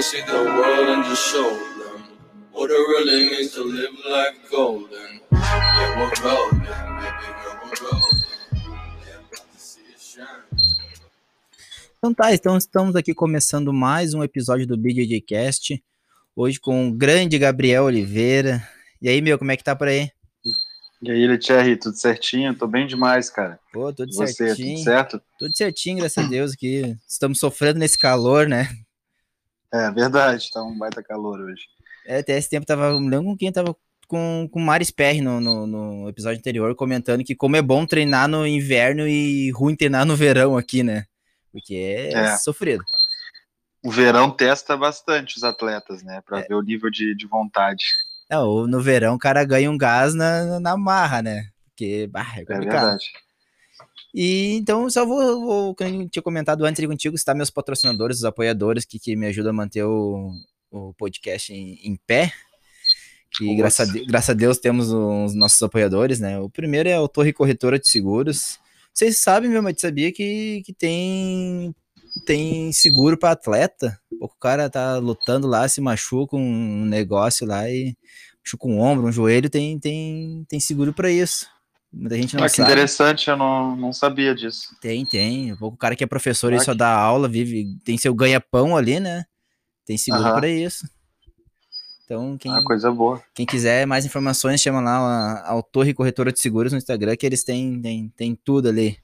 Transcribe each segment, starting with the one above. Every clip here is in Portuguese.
See the world and just show them what it really means to live like golden. Yeah, we're golden, baby girl, we're golden. Yeah, about to see it shine. Então tá, então estamos aqui começando mais um episódio do BJJ Cast. Hoje com o grande Gabriel Oliveira. E aí, meu, como é que tá por aí? E aí, Thierry, tudo certinho? Tô bem demais, cara. Pô, tudo E você, certinho. tudo certo? Tudo certinho, graças a Deus, que estamos sofrendo nesse calor, né? É verdade, tá um baita calor hoje. É, até esse tempo tava, me lembro com quem tava com, com o Maris Perry no, no, no episódio anterior, comentando que como é bom treinar no inverno e ruim treinar no verão aqui, né? Porque é, É. sofrido. O verão testa bastante os atletas, né? É. Pra ver o nível de, de vontade. Não, no verão o cara ganha um gás na, na marra, né? Porque, bah, é É complicado. verdade. E então, só vou, vou, como eu tinha comentado antes contigo, citar meus patrocinadores, os apoiadores que, que me ajudam a manter o, o podcast em, em pé. Que graças a, Deus, graças a Deus temos os nossos apoiadores, né? O primeiro é o Torre Corretora de Seguros. Vocês sabem, meu, mas sabia que, que tem, tem seguro para atleta? O cara tá lutando lá, se machuca um negócio lá e machuca um ombro, um joelho, tem, tem, tem seguro para isso. Muita gente não Ah, que sabe. interessante, eu não, não sabia disso. Tem, tem. O cara que é professor e Ah, só que- dá aula, vive, tem seu ganha-pão ali, né? Tem seguro Aham. pra isso. Então, quem, Ah, coisa boa. quem quiser mais informações, chama lá a, a Torre Corretora de Seguros no Instagram, que eles têm, têm, têm tudo ali.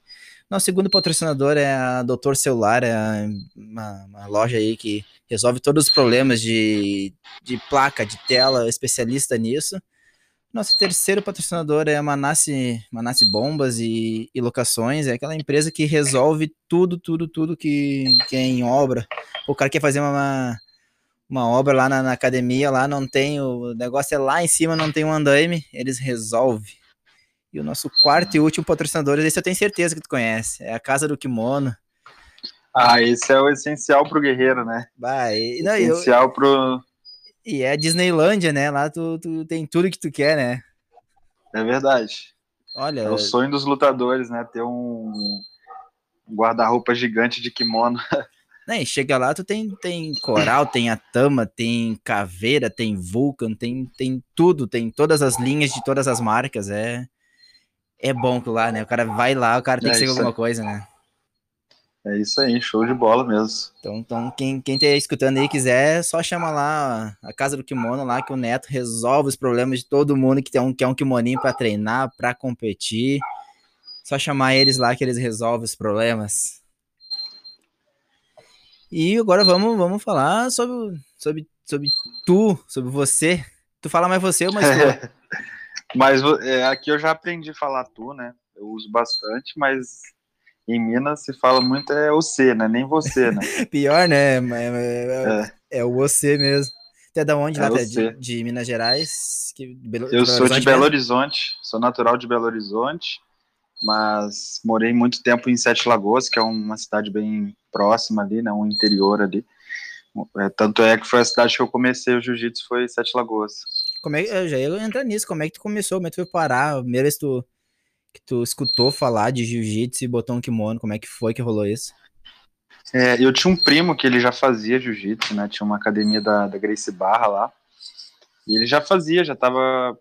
Nosso segundo patrocinador é a Doutor Celular, é uma, uma loja aí que resolve todos os problemas de, de placa, de tela, especialista nisso. Nosso terceiro patrocinador é a Manassi, Manassi Bombas e, e Locações, é aquela empresa que resolve tudo, tudo, tudo que, que é em obra. O cara quer fazer uma, uma obra lá na, na academia, lá não tem, o negócio é lá em cima, não tem um andaime, eles resolvem. E o nosso quarto e último patrocinador, esse eu tenho certeza que tu conhece, é a Casa do Kimono. Ah, esse é o essencial pro guerreiro, né? Bah, e, não, e eu- Essencial pro. E é a Disneylândia, né? Lá tu, tu tem tudo que tu quer, né? É verdade. Olha, É o sonho dos lutadores, né? Ter um guarda-roupa gigante de kimono. né, chega lá, tu tem, tem coral, tem Atama, tem caveira, tem Vulcan, tem, tem tudo, tem todas as linhas de todas as marcas, é é bom que lá, né? O cara vai lá, o cara tem É que ser alguma coisa, né? É isso aí, show de bola mesmo. Então, então quem, quem tá escutando aí quiser, só chama lá a Casa do Kimono lá, que o Neto resolve os problemas de todo mundo que tem um, quer um kimoninho pra treinar, pra competir. Só chamar eles lá que eles resolvem os problemas. E agora vamos, vamos falar sobre, sobre, sobre tu, sobre você. Tu fala mais você ou mais tu? Mas é, aqui eu já aprendi a falar tu, né? Eu uso bastante, mas em Minas se fala muito é o C, né? Nem você, né? Pior, né? Mas- mas- É, é o você mesmo. Tu é da onde? É lá? É você. de, de Minas Gerais? Que, Belo- Eu sou de Belo mesmo? Horizonte, sou natural de Belo Horizonte, mas morei muito tempo em Sete Lagoas, que é uma cidade bem próxima ali, né? Um interior ali. É, tanto é que foi a cidade que eu comecei o jiu-jitsu, foi Sete Lagoas. Como é, eu já ia entrar nisso, como é que tu começou, como é que tu foi parar, que tu, que tu escutou falar de jiu-jitsu e botou um kimono, como é que foi que rolou isso? É, eu tinha um primo que ele já fazia jiu-jitsu, né? Tinha uma academia da, da Grace Barra lá. E ele já fazia, já tava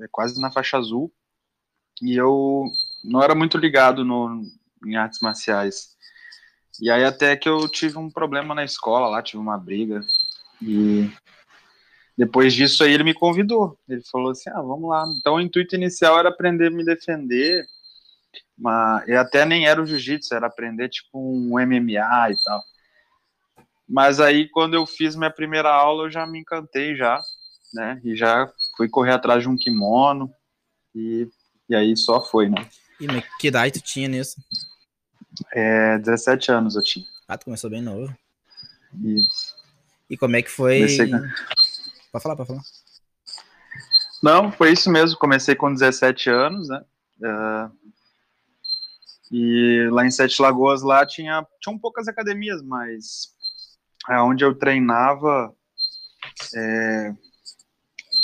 é, quase na faixa azul. E eu não era muito ligado no, em artes marciais. E aí até que eu tive um problema na escola lá, tive uma briga. E depois disso aí ele me convidou. Ele falou assim, ah, vamos lá. Então o intuito inicial era aprender a me defender, mas eu até nem era o jiu-jitsu, era aprender tipo um MMA e tal. Mas aí quando eu fiz minha primeira aula, eu já me encantei já, né? E já fui correr atrás de um kimono e, e aí só foi, né? E mas que idade tu tinha nisso? É, 17 anos eu tinha. Ah, tu começou bem novo. Isso. E como é que foi... Comecei Pode falar, pode falar. Não, foi isso mesmo. Comecei com 17 anos, né? É, e lá em Sete Lagoas lá tinha tinham poucas academias, mas é, onde eu treinava é,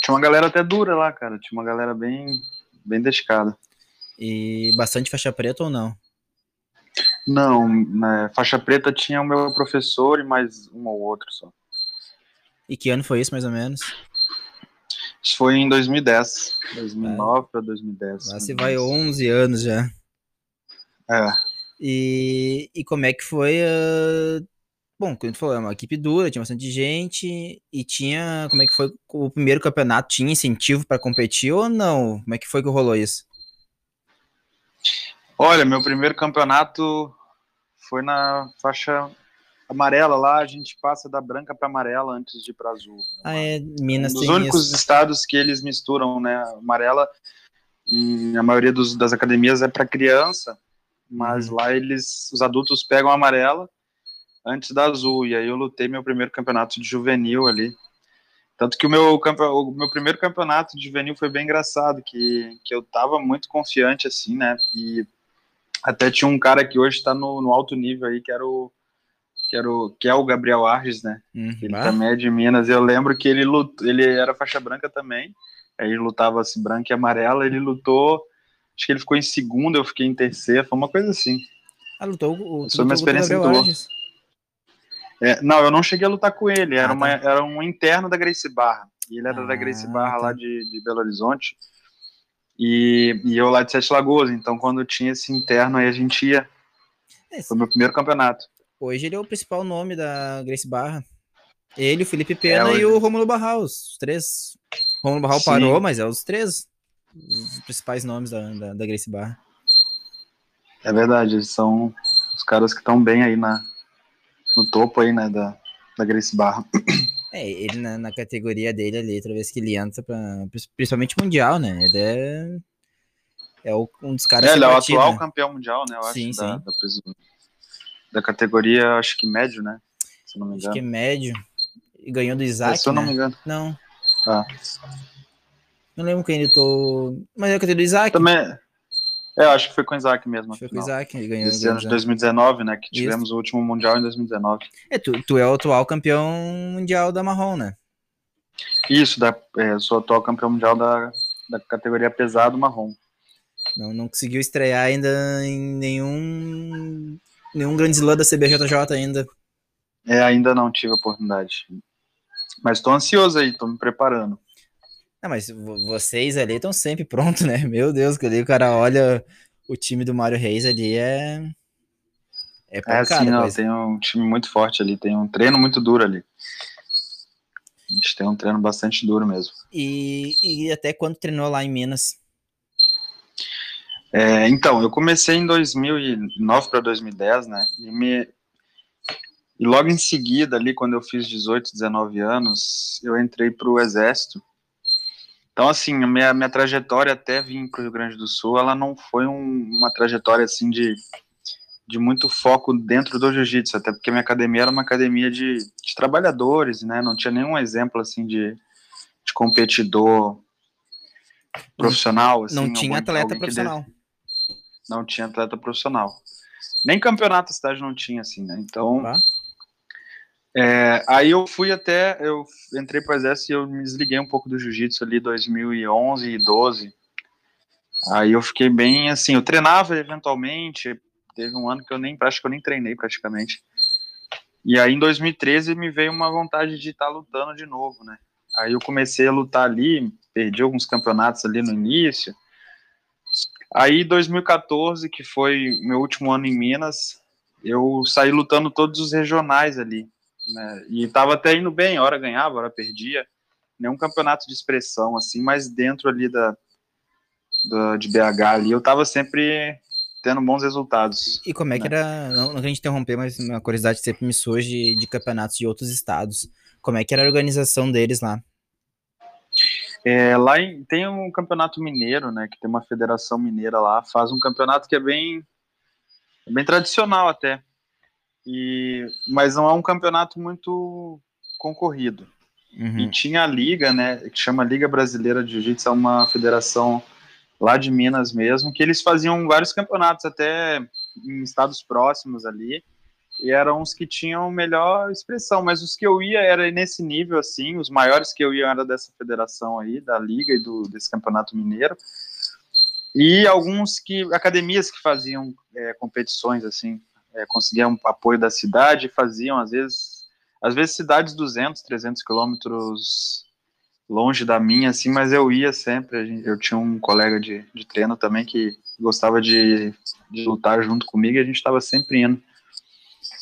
tinha uma galera até dura lá, cara. Tinha uma galera bem bem dedicada. E bastante faixa preta ou não? Não, né, faixa preta tinha o meu professor e mais um ou outro só. E que ano foi isso, mais ou menos? Isso foi em 2010, 2009 para 2010. Lá se vai 11 anos já. É. E, e como é que foi? Uh... Bom, como tu falou, é uma equipe dura, tinha bastante gente e tinha. Como é que foi o primeiro campeonato? Tinha incentivo para competir ou não? Como é que foi que rolou isso? Olha, meu primeiro campeonato foi na faixa amarela lá, a gente passa da branca para amarela antes de ir para azul. Ah, é, Minas um dos únicos isso. estados que eles misturam, né? Amarela, em a maioria dos, das academias é para criança, mas Uhum. lá eles, os adultos pegam a amarela antes da azul. E aí eu lutei meu primeiro campeonato de juvenil ali. Tanto que o meu, o meu primeiro campeonato de juvenil foi bem engraçado, que, que eu tava muito confiante, assim, né? E até tinha um cara que hoje tá no, no alto nível aí, que era o que, era o, que é o Gabriel Arges, né? Uhum. Ele Ah, também é de Minas. Eu lembro que ele lutou, ele era faixa branca também. Aí ele lutava assim, branca e amarela. Ele lutou, acho que ele ficou em segundo, eu fiquei em terceira. Foi uma coisa assim. ah, lutou o. Foi uma experiência. Arges. É, não, eu não cheguei a lutar com ele. Era, Ah, uma, tá. era um interno da Gracie Barra. E ele era da Ah, Gracie Barra tá. lá de, de Belo Horizonte. E, e eu lá de Sete Lagoas. Então, quando tinha esse interno aí, a gente ia. É, Foi meu primeiro campeonato. Hoje ele é o principal nome da Grace Barra. Ele, o Felipe Pena hoje- e o Rômulo Barraus. Os três. O Rômulo Barral Sim. parou, mas é os três os principais nomes da, da, da Grace Barra. É verdade, eles são os caras que estão bem aí na, no topo aí, né, da, da Gracie Barra. É, ele na, na categoria dele ali, toda vez que ele entra, pra, principalmente mundial, né? Ele é, é o- um dos caras É, ele é o atual né? campeão mundial, né? Eu acho, Sim, da, sim. Da, peso- da categoria, acho que médio, né? Se eu não me Acho engano. que é médio. E ganhou do É, Isaac, se eu não né? me engano. Não. Ah. Não lembro quem ele tô. Mas é a categoria do Isaac. Também. É, acho que foi com o Isaac mesmo. Foi com o. Isaac, ele ganhou. Esse ano de do Isaac. 2019, né? Que Isso. tivemos o último Mundial em 2019. É, tu, tu é o atual campeão mundial da Marrom, né? Isso, da, é, sou atual campeão mundial da, da categoria pesado marrom. Não, não conseguiu estrear ainda em nenhum. Nenhum grande slam da CBJJ ainda. É, ainda não tive a oportunidade. Mas tô ansioso aí, tô me preparando. Não, mas vo- vocês ali estão sempre prontos, né? Meu Deus, que ali o cara olha o time do Mário Reis ali é. É É assim, não, coisa. tem um time muito forte ali, tem um treino muito duro ali. A gente tem um treino bastante duro mesmo. E, e até quando treinou lá em Minas? É, então, eu comecei em 2009 para 2010, né? E, me, e logo em seguida, ali, quando eu fiz 18, 19 anos, eu entrei para o Exército. Então, assim, a minha, minha trajetória até vir para o Rio Grande do Sul, ela não foi um- uma trajetória, assim, de, de muito foco dentro do jiu-jitsu, até porque minha academia era uma academia de, de trabalhadores, né? Não tinha nenhum exemplo, assim, de, de competidor profissional. Assim, não tinha algum- atleta que profissional. Não tinha atleta profissional. Nem campeonato a cidade não tinha, assim, né? Então, Tá? é, aí eu fui até, eu entrei pro exército e eu me desliguei um pouco do jiu-jitsu ali 2011 e 12. Aí eu fiquei bem, assim, eu treinava eventualmente, teve um ano que eu nem, acho que eu nem treinei praticamente. E aí em 2013 me veio uma vontade de estar lutando de novo, né? Aí eu comecei a lutar ali, perdi alguns campeonatos ali no início, Aí, 2014, que foi meu último ano em Minas, eu saí lutando todos os regionais ali. Né? E tava até indo bem, hora ganhava, hora perdia. Nenhum campeonato de expressão, assim, mas dentro ali da, da de BH ali, eu tava sempre tendo bons resultados. E como é que né? era. Não, não que a gente interromper, mas uma curiosidade sempre me surge de, de campeonatos de outros estados. Como é que era a organização deles lá? É, lá em- tem um campeonato mineiro, né? Que tem uma federação mineira lá, faz um campeonato que é bem, bem tradicional até. E, mas não é um campeonato muito concorrido. E Uhum. tinha a liga, né? Que chama Liga Brasileira de Jiu-Jitsu, é uma federação lá de Minas mesmo, que eles faziam vários campeonatos até em estados próximos ali. E eram os que tinham melhor expressão, mas os que eu ia era nesse nível assim, os maiores que eu ia era dessa federação aí, da liga e do desse campeonato mineiro. E alguns que academias que faziam é, competições assim, é, conseguia um apoio da cidade, faziam às vezes, às vezes cidades 200, 300 quilômetros longe da minha, assim, mas eu ia sempre. Eu tinha um colega de, de treino também que gostava de, de lutar junto comigo e a gente estava sempre indo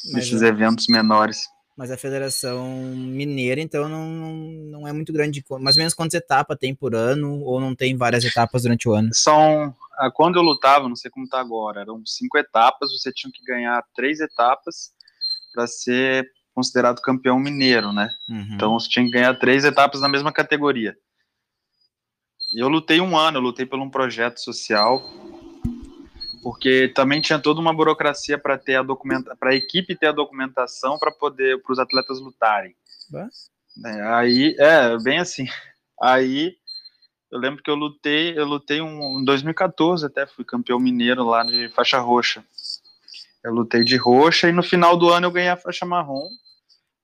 mas nesses é. eventos menores. Mas a Federação Mineira, então, não, não é muito grande. Mais ou menos quantas etapas tem por ano, ou não tem várias etapas durante o ano? São. Ah, quando eu lutava, não sei como está agora, eram cinco etapas, você tinha que ganhar três etapas para ser considerado campeão mineiro, né? Uhum. Então você tinha que ganhar três etapas na mesma categoria. Eu lutei um ano, eu lutei por um projeto social porque também tinha toda uma burocracia para ter a documenta para a equipe ter a documentação para poder para os atletas lutarem. É, aí é bem assim. Aí eu lembro que eu lutei, eu lutei um, em 2014 até fui campeão mineiro lá de faixa roxa. Eu lutei de roxa e no final do ano eu ganhei a faixa marrom.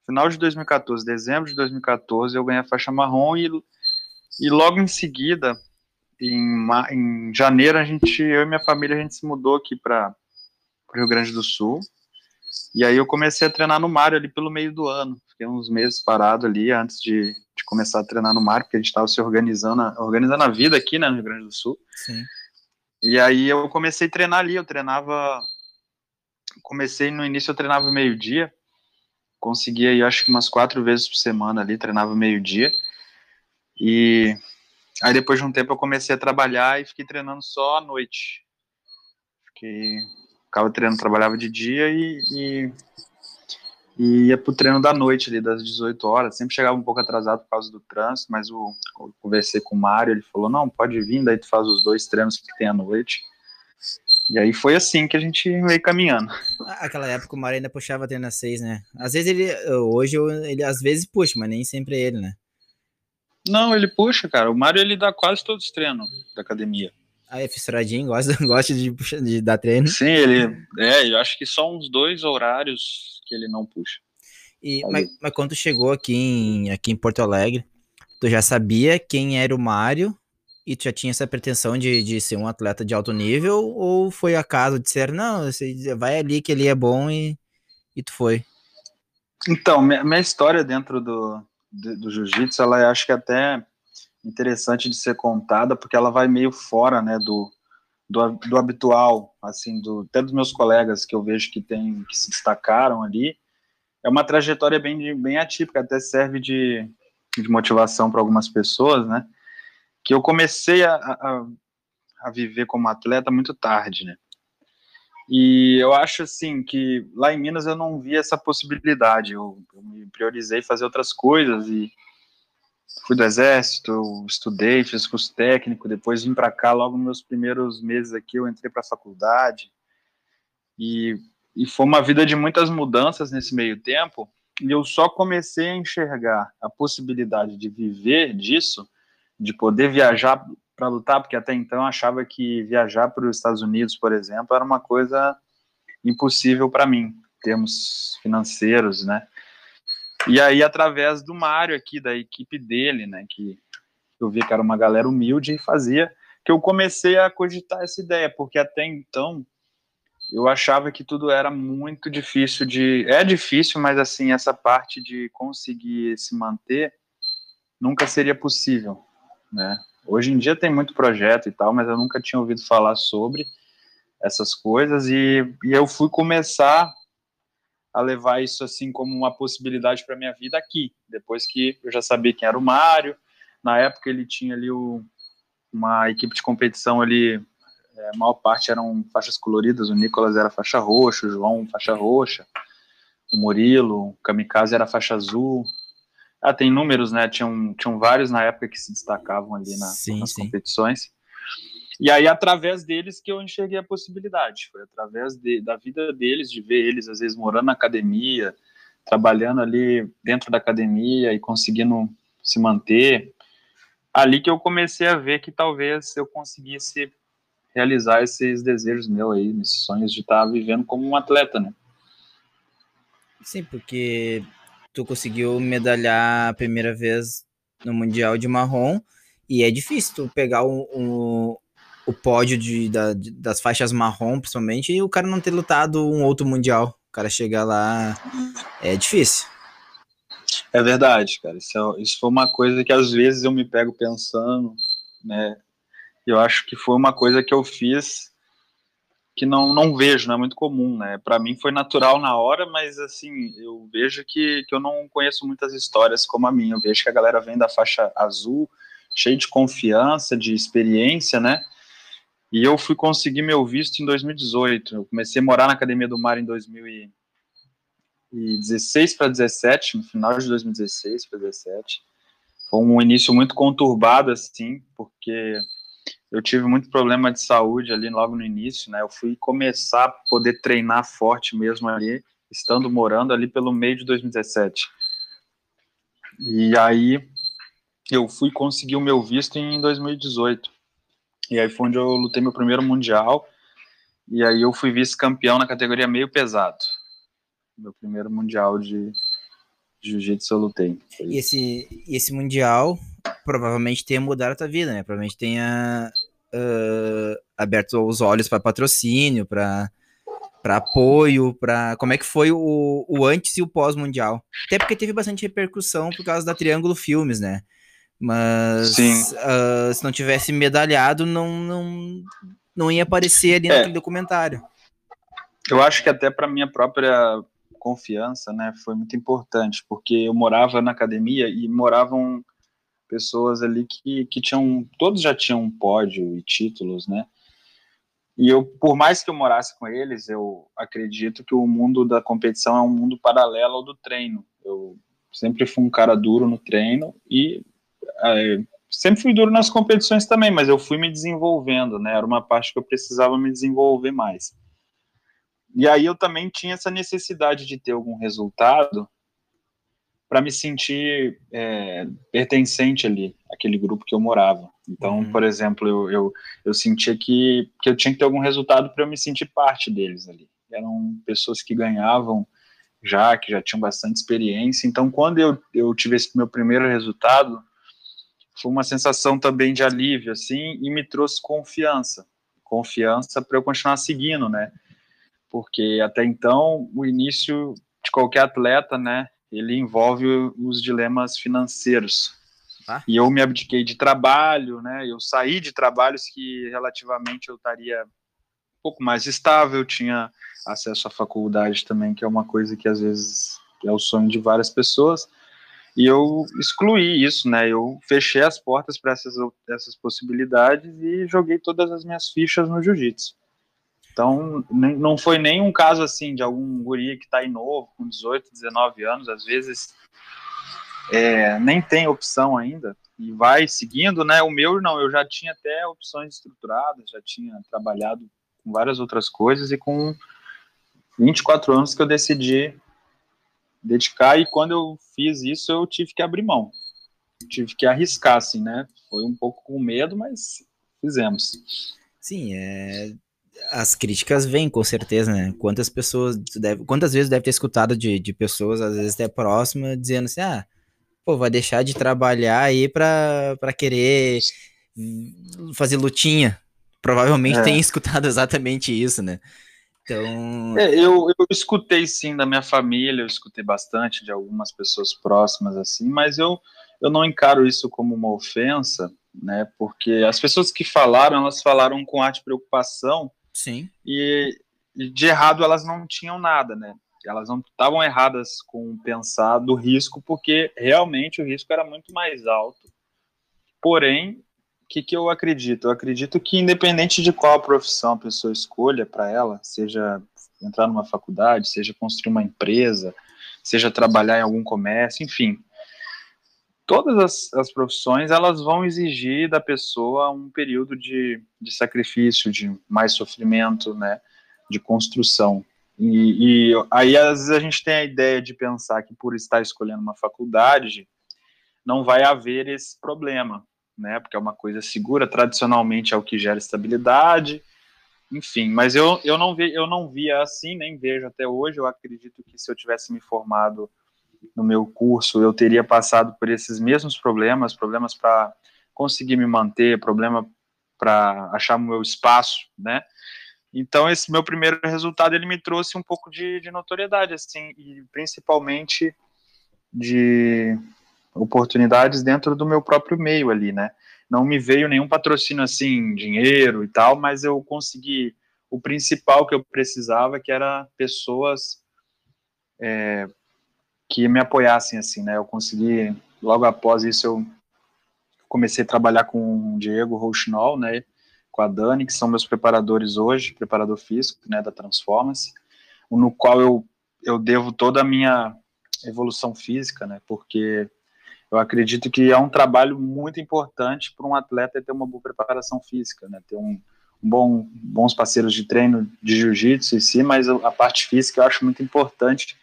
Final de 2014, dezembro de 2014, eu ganhei a faixa marrom e, e logo em seguida em, em janeiro a gente, eu e minha família, a gente se mudou aqui para o Rio Grande do Sul. E aí eu comecei a treinar no Mário ali pelo meio do ano. Fiquei uns meses parado ali antes de, de começar a treinar no Mário, porque a gente estava se organizando, organizando a vida aqui né, no Rio Grande do Sul. Sim. E aí eu comecei a treinar ali, eu treinava. Comecei no início, eu treinava meio-dia. Conseguia aí, acho que umas quatro vezes por semana ali, treinava meio-dia. E Aí depois de um tempo eu comecei a trabalhar e fiquei treinando só à noite. Fiquei, ficava treinando, trabalhava de dia e, e, e ia pro treino da noite ali, das 18 horas. Sempre chegava um pouco atrasado por causa do trânsito, mas o, eu conversei com o Mário, ele falou, não, pode vir, daí tu faz os dois treinos que tem à noite. E aí foi assim que a gente veio caminhando. Aquela época o Mário ainda puxava treino às seis, né? Às vezes ele, hoje ele às vezes puxa, mas nem sempre é ele, né? Não, ele puxa, cara. O Mário ele dá quase todos os treinos da academia. Ah, é fissuradinho, gosta, gosta de, de dar treino. Sim, ele. É, eu acho que só uns dois horários que ele não puxa. E, mas, mas, quando tu chegou aqui em, aqui em Porto Alegre, tu já sabia quem era o Mário e tu já tinha essa pretensão de, de ser um atleta de alto nível? Ou foi acaso de ser, não, você vai ali que ele é bom e, e tu foi? Então, minha, minha história dentro do, do, jiu-jitsu, ela acho que é até interessante de ser contada, porque ela vai meio fora, né, do, do, do, habitual, assim, do, até dos meus colegas que eu vejo que tem, que se destacaram ali, é uma trajetória bem, bem atípica, até serve de, de motivação para algumas pessoas, né, que eu comecei a, a, a viver como atleta muito tarde, né, e eu acho assim que lá em Minas eu não vi essa possibilidade. Eu, eu me priorizei fazer outras coisas e fui do exército, estudei, fiz curso técnico, depois vim para cá logo nos meus primeiros meses aqui eu entrei para a faculdade. E, e foi uma vida de muitas mudanças nesse meio tempo. E eu só comecei a enxergar a possibilidade de viver disso, de poder viajar para lutar, porque até então achava que viajar para os Estados Unidos, por exemplo, era uma coisa impossível para mim, em termos financeiros, né? E aí, através do Mário aqui, da equipe dele, né, que eu vi que era uma galera humilde e fazia, que eu comecei a cogitar essa ideia, porque até então eu achava que tudo era muito difícil de. É difícil, mas assim, essa parte de conseguir se manter nunca seria possível, né? Hoje em dia tem muito projeto e tal, mas eu nunca tinha ouvido falar sobre essas coisas e, e eu fui começar a levar isso assim como uma possibilidade para minha vida aqui, depois que eu já sabia quem era o Mário, na época ele tinha ali o, uma equipe de competição ali, é, a maior parte eram faixas coloridas, o Nicolas era faixa roxa, o João faixa roxa, o Murilo, o Kamikaze era faixa azul, ah, tem números, né? Tinham, tinham vários na época que se destacavam ali na, sim, nas sim. competições. E aí, através deles, que eu enxerguei a possibilidade. Foi através de, da vida deles, de ver eles, às vezes, morando na academia, trabalhando ali dentro da academia e conseguindo se manter. Ali que eu comecei a ver que talvez eu conseguisse realizar esses desejos meus aí, esses sonhos de estar vivendo como um atleta, né? Sim, porque tu conseguiu medalhar a primeira vez no Mundial de Marrom, e é difícil tu pegar um, um, o pódio de, da, de, das faixas marrom, principalmente, e o cara não ter lutado um outro mundial. O cara chegar lá é difícil. É verdade, cara. Isso, é, isso foi uma coisa que às vezes eu me pego pensando, né? Eu acho que foi uma coisa que eu fiz que não, não vejo, não é muito comum, né? Para mim foi natural na hora, mas assim, eu vejo que, que eu não conheço muitas histórias como a minha. Eu vejo que a galera vem da faixa azul, cheio de confiança, de experiência, né? E eu fui conseguir meu visto em 2018. Eu comecei a morar na Academia do Mar em 2016 para 17, no final de 2016 para 17. Foi um início muito conturbado, assim, porque eu tive muito problema de saúde ali logo no início, né? Eu fui começar a poder treinar forte mesmo ali, estando morando ali pelo meio de 2017. E aí eu fui conseguir o meu visto em 2018. E aí foi onde eu lutei meu primeiro mundial. E aí eu fui vice-campeão na categoria meio pesado. Meu primeiro mundial de, jiu-jitsu eu lutei. E esse, esse mundial provavelmente tenha mudado a tua vida, né? Provavelmente tenha uh, aberto os olhos para patrocínio, para para apoio, para como é que foi o, o antes e o pós mundial. Até porque teve bastante repercussão por causa da Triângulo Filmes, né? Mas uh, se não tivesse medalhado, não, não, não ia aparecer ali é. naquele documentário. Eu acho que até para minha própria confiança, né, foi muito importante, porque eu morava na academia e moravam pessoas ali que, que tinham, todos já tinham um pódio e títulos, né? E eu, por mais que eu morasse com eles, eu acredito que o mundo da competição é um mundo paralelo ao do treino. Eu sempre fui um cara duro no treino e é, sempre fui duro nas competições também, mas eu fui me desenvolvendo, né? Era uma parte que eu precisava me desenvolver mais. E aí eu também tinha essa necessidade de ter algum resultado para me sentir é, pertencente ali, aquele grupo que eu morava. Então, uhum. por exemplo, eu, eu, eu sentia que, que eu tinha que ter algum resultado para eu me sentir parte deles ali. Eram pessoas que ganhavam já, que já tinham bastante experiência. Então, quando eu, eu tive esse meu primeiro resultado, foi uma sensação também de alívio, assim, e me trouxe confiança. Confiança para eu continuar seguindo, né? Porque até então, o início de qualquer atleta, né, ele envolve os dilemas financeiros. Ah. E eu me abdiquei de trabalho, né? Eu saí de trabalhos que relativamente eu estaria um pouco mais estável, tinha acesso à faculdade também, que é uma coisa que às vezes é o sonho de várias pessoas. E eu excluí isso, né? Eu fechei as portas para essas, essas possibilidades e joguei todas as minhas fichas no jiu-jitsu. Então, não foi nem um caso assim de algum guri que está aí novo, com 18, 19 anos, às vezes é, nem tem opção ainda e vai seguindo, né? O meu não, eu já tinha até opções estruturadas, já tinha trabalhado com várias outras coisas e com 24 anos que eu decidi dedicar e quando eu fiz isso eu tive que abrir mão, tive que arriscar, assim, né? Foi um pouco com medo, mas fizemos. Sim, é, as críticas vêm, com certeza, né? Quantas pessoas, deve, quantas vezes deve ter escutado de, de pessoas, às vezes até próximas, dizendo assim, ah, pô, vai deixar de trabalhar aí pra, pra querer fazer lutinha. Provavelmente é. tem escutado exatamente isso, né? Então... É, eu, eu escutei sim da minha família, eu escutei bastante de algumas pessoas próximas, assim, mas eu, eu não encaro isso como uma ofensa, né? Porque as pessoas que falaram, elas falaram com arte preocupação, Sim. E, de errado elas não tinham nada, né? Elas não estavam erradas com pensar do risco, porque realmente o risco era muito mais alto. Porém, o que, que eu acredito? Eu acredito que, independente de qual profissão a pessoa escolha para ela, seja entrar numa faculdade, seja construir uma empresa, seja trabalhar em algum comércio, enfim, todas as, as, profissões elas vão exigir da pessoa um período de, de sacrifício, de mais sofrimento, né, de construção. E, e, aí às vezes a gente tem a ideia de pensar que por estar escolhendo uma faculdade não vai haver esse problema, né, porque é uma coisa segura, tradicionalmente é o que gera estabilidade, enfim, mas eu, eu, não, vi, eu não via assim, nem vejo até hoje, eu acredito que se eu tivesse me formado no meu curso, eu teria passado por esses mesmos problemas, problemas para conseguir me manter, problema para achar meu espaço, né? Então esse meu primeiro resultado ele me trouxe um pouco de, de notoriedade, assim, e principalmente de oportunidades dentro do meu próprio meio ali, né? Não me veio nenhum patrocínio assim, dinheiro e tal, mas eu consegui o principal que eu precisava, que era pessoas é, que me apoiassem assim, né? Eu consegui logo após isso eu comecei a trabalhar com o Diego Rouchinol, né? Com a Dani, que são meus preparadores hoje, preparador físico, né? Da Transformance, no qual eu eu devo toda a minha evolução física, né? Porque eu acredito que é um trabalho muito importante para um atleta ter uma boa preparação física, né? Ter um bom, bons parceiros de treino de jiu-jitsu em si, mas a parte física eu acho muito importante.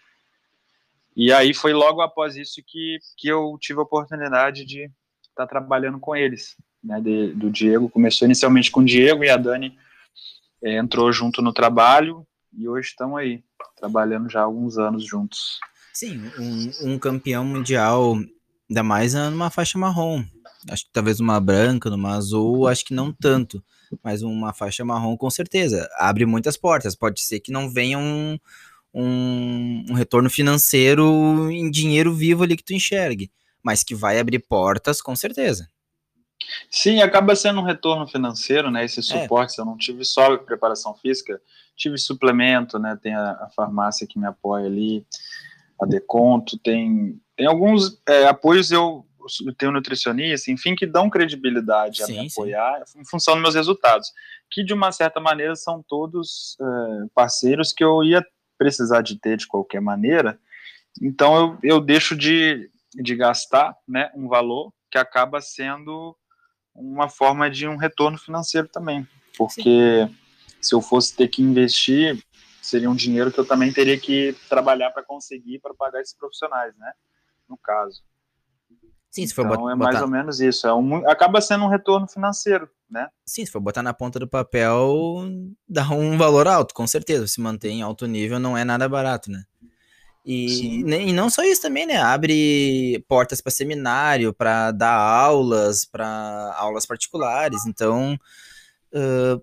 E aí foi logo após isso que, que eu tive a oportunidade de estar tá trabalhando com eles, né? De, do Diego começou inicialmente com o Diego e a Dani é, entrou junto no trabalho e hoje estão aí trabalhando já há alguns anos juntos. Sim, um, um campeão mundial, ainda mais numa faixa marrom. Acho que talvez uma branca, numa azul, acho que não tanto. Mas uma faixa marrom, com certeza. Abre muitas portas. Pode ser que não venha um, um, um retorno financeiro em dinheiro vivo ali que tu enxergue. Mas que vai abrir portas, com certeza. Sim, acaba sendo um retorno financeiro, né? Esse é. suporte, é. eu não tive só preparação física, tive suplemento, né? Tem a, a farmácia que me apoia ali a Deconto, tem, tem alguns é, apoios, eu, eu tenho nutricionista, enfim, que dão credibilidade a sim, me apoiar sim. em função dos meus resultados, que de uma certa maneira são todos é, parceiros que eu ia precisar de ter de qualquer maneira, então eu, eu deixo de, de gastar né, um valor que acaba sendo uma forma de um retorno financeiro também, porque sim. se eu fosse ter que investir seria um dinheiro que eu também teria que trabalhar para conseguir para pagar esses profissionais, né? No caso. Sim, se for então é mais ou menos isso. É um, acaba sendo um retorno financeiro, né? Sim, se for botar na ponta do papel, dá um valor alto, com certeza. Se manter em alto nível não é nada barato, né? E, e não só isso também, né? Abre portas para seminário, para dar aulas, para aulas particulares. Então, uh,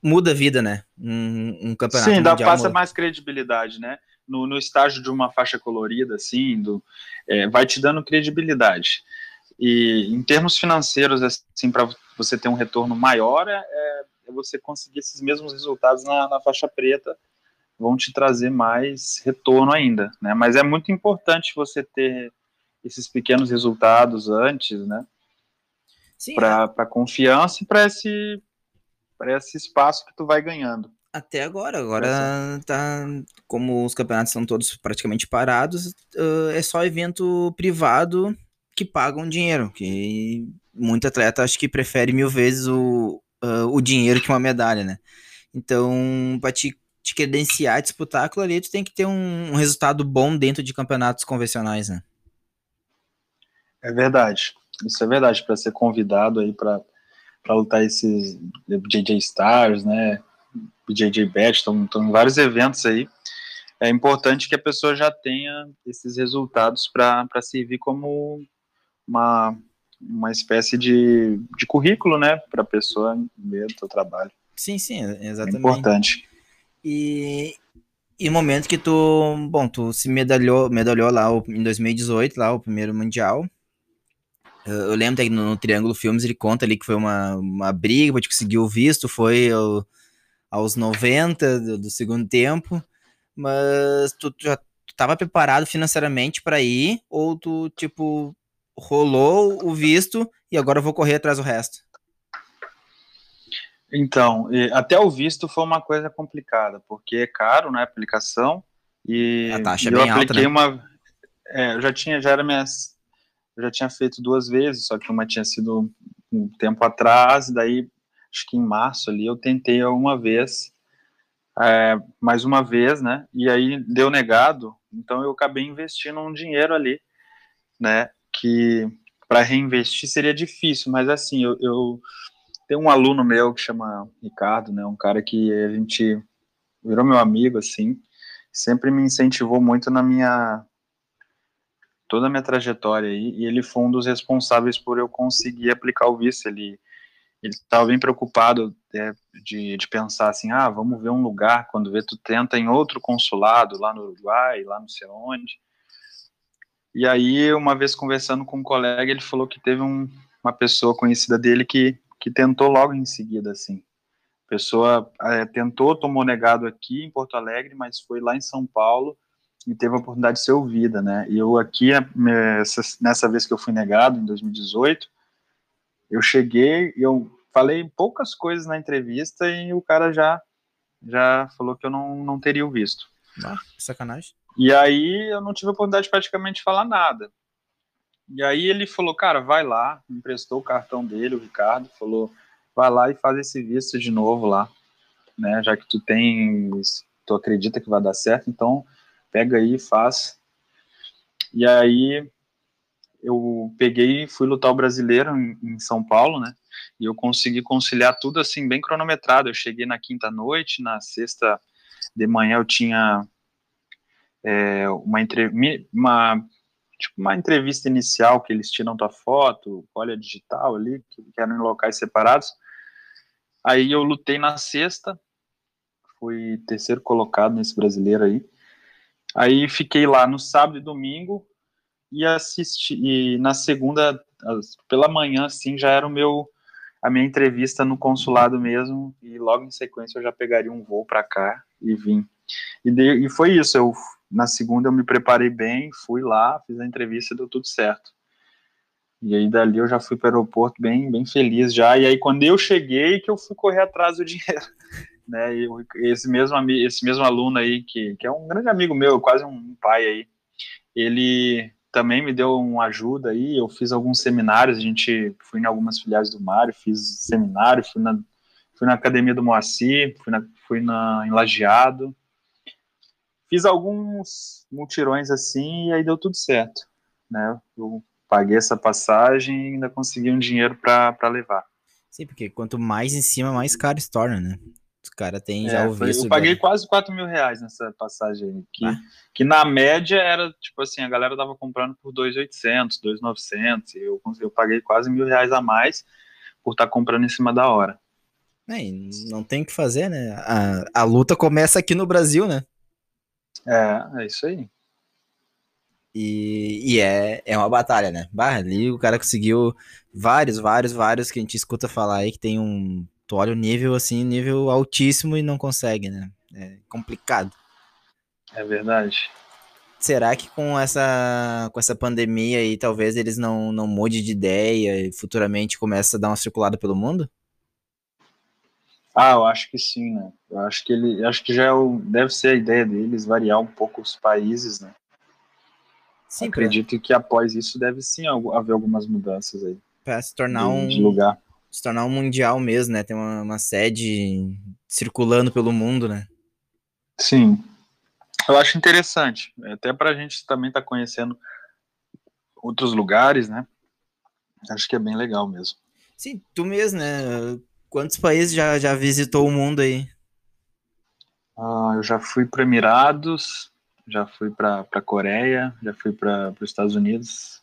muda a vida, né? Um, um campeonato Sim, dá, passa muda. mais credibilidade, né? No, no estágio de uma faixa colorida, assim, do, é, vai te dando credibilidade. E em termos financeiros, assim, para você ter um retorno maior, é, é, você conseguir esses mesmos resultados na, na faixa preta, vão te trazer mais retorno ainda, né? Mas é muito importante você ter esses pequenos resultados antes, né? Para é. confiança e para esse esse espaço que tu vai ganhando. Até agora, agora tá como os campeonatos são todos praticamente parados, uh, é só evento privado que pagam dinheiro, que muito atleta acho que prefere mil vezes o, uh, o dinheiro que uma medalha, né? Então, para te, te credenciar, disputar aquilo ali, tu tem que ter um, um resultado bom dentro de campeonatos convencionais, né? É verdade, isso é verdade, para ser convidado aí para para lutar esses JJ Stars, né? JJ Bet, estão em vários eventos aí. É importante que a pessoa já tenha esses resultados para servir como uma, uma espécie de, de currículo, né, para a pessoa ver o seu trabalho. Sim, sim, exatamente. É importante. E, e o momento que tu, bom, tu se medalhou, medalhou lá em 2018, lá o primeiro mundial, eu lembro que no, no, Triângulo Filmes ele conta ali que foi uma, uma briga para conseguir o visto, foi ao, aos 90 do, do, segundo tempo, mas tu, tu já estava preparado financeiramente para ir, ou tu, tipo, rolou o visto e agora eu vou correr atrás do resto? Então, até o visto foi uma coisa complicada, porque é caro, né, a aplicação, e a taxa é eu bem apliquei alta, né? uma... É, eu já tinha, já era minhas eu já tinha feito duas vezes, só que uma tinha sido um tempo atrás, daí acho que em março ali eu tentei uma vez, é, mais uma vez, né? E aí deu negado, então eu acabei investindo um dinheiro ali, né? Que para reinvestir seria difícil, mas assim, eu, eu tenho um aluno meu que chama Ricardo, né? Um cara que a gente virou meu amigo, assim, sempre me incentivou muito na minha toda a minha trajetória aí, e ele foi um dos responsáveis por eu conseguir aplicar o visto. Ele, ele estava bem preocupado é, de, de pensar assim, ah, vamos ver um lugar, quando vê tu tenta em outro consulado, lá no Uruguai, lá não sei onde. E aí, uma vez conversando com um colega, ele falou que teve um, uma pessoa conhecida dele que, que tentou logo em seguida, assim. A pessoa é, tentou, tomou negado aqui em Porto Alegre, mas foi lá em São Paulo e teve a oportunidade de ser ouvida, né? E eu aqui, nessa vez que eu fui negado, em 2018, eu cheguei, eu falei poucas coisas na entrevista e o cara já já falou que eu não, não teria o visto. Ah, sacanagem. E aí eu não tive a oportunidade de praticamente falar nada. E aí ele falou, cara, vai lá, me emprestou o cartão dele, o Ricardo, falou, vai lá e faz esse visto de novo lá, né? Já que tu tem, tu acredita que vai dar certo, então pega aí e faz. E aí eu peguei e fui lutar o brasileiro em, em, São Paulo, né? E eu consegui conciliar tudo assim, bem cronometrado. Eu cheguei na quinta noite, na sexta de manhã eu tinha é, uma, uma, tipo, uma entrevista inicial que eles tiram tua foto, olha digital ali, que, que eram em locais separados. Aí eu lutei na sexta, fui terceiro colocado nesse brasileiro aí. Aí fiquei lá no sábado e domingo, e assisti e na segunda pela manhã assim já era o meu a minha entrevista no consulado mesmo e logo em sequência eu já pegaria um voo para cá e vim. E, de, e foi isso eu na segunda eu me preparei bem fui lá fiz a entrevista deu tudo certo. E aí dali eu já fui para o aeroporto bem bem feliz já e aí quando eu cheguei que eu fui correr atrás do dinheiro né esse mesmo esse mesmo aluno aí que, que é um grande amigo meu quase um pai aí ele também me deu uma ajuda aí. Eu fiz alguns seminários, a gente fui em algumas filiais do Mário, fiz seminário, fui na, fui na academia do Moacir, fui, na, fui na, em Lajeado. Fiz alguns mutirões assim e aí deu tudo certo, né? Eu paguei essa passagem e ainda consegui um dinheiro para levar. Sim, porque quanto mais em cima, mais caro se torna, né? Os caras têm já é, o visto. Eu paguei velho. quase 4 mil reais nessa passagem que, ah. que na média era, tipo assim, a galera tava comprando por 2.800, 2.900, eu, eu paguei quase mil reais a mais por estar tá comprando em cima da hora. É, não tem o que fazer, né? A, a luta começa aqui no Brasil, né? É, é isso aí. E, e é, é uma batalha, né? Bah, ali o cara conseguiu vários, vários, vários que a gente escuta falar aí que tem um tu olha o nível assim, nível altíssimo e não consegue, né? É complicado. É verdade. Será que com essa, com essa pandemia aí, talvez eles não, não mudem de ideia e futuramente comece a dar uma circulada pelo mundo? Ah, eu acho que sim, né? Eu acho que ele, acho que já é o, deve ser a ideia deles variar um pouco os países, né? Sim, Acredito que após isso deve sim haver algumas mudanças aí. Para se tornar de, um de lugar se tornar um mundial mesmo, né? Tem uma, uma sede circulando pelo mundo, né? Sim. Eu acho interessante, até para a gente também estar tá conhecendo outros lugares, né? Acho que é bem legal mesmo. Sim, tu mesmo, né? Quantos países já, já visitou o mundo aí? Ah, eu já fui para Emirados, já fui para Coreia, já fui para os Estados Unidos,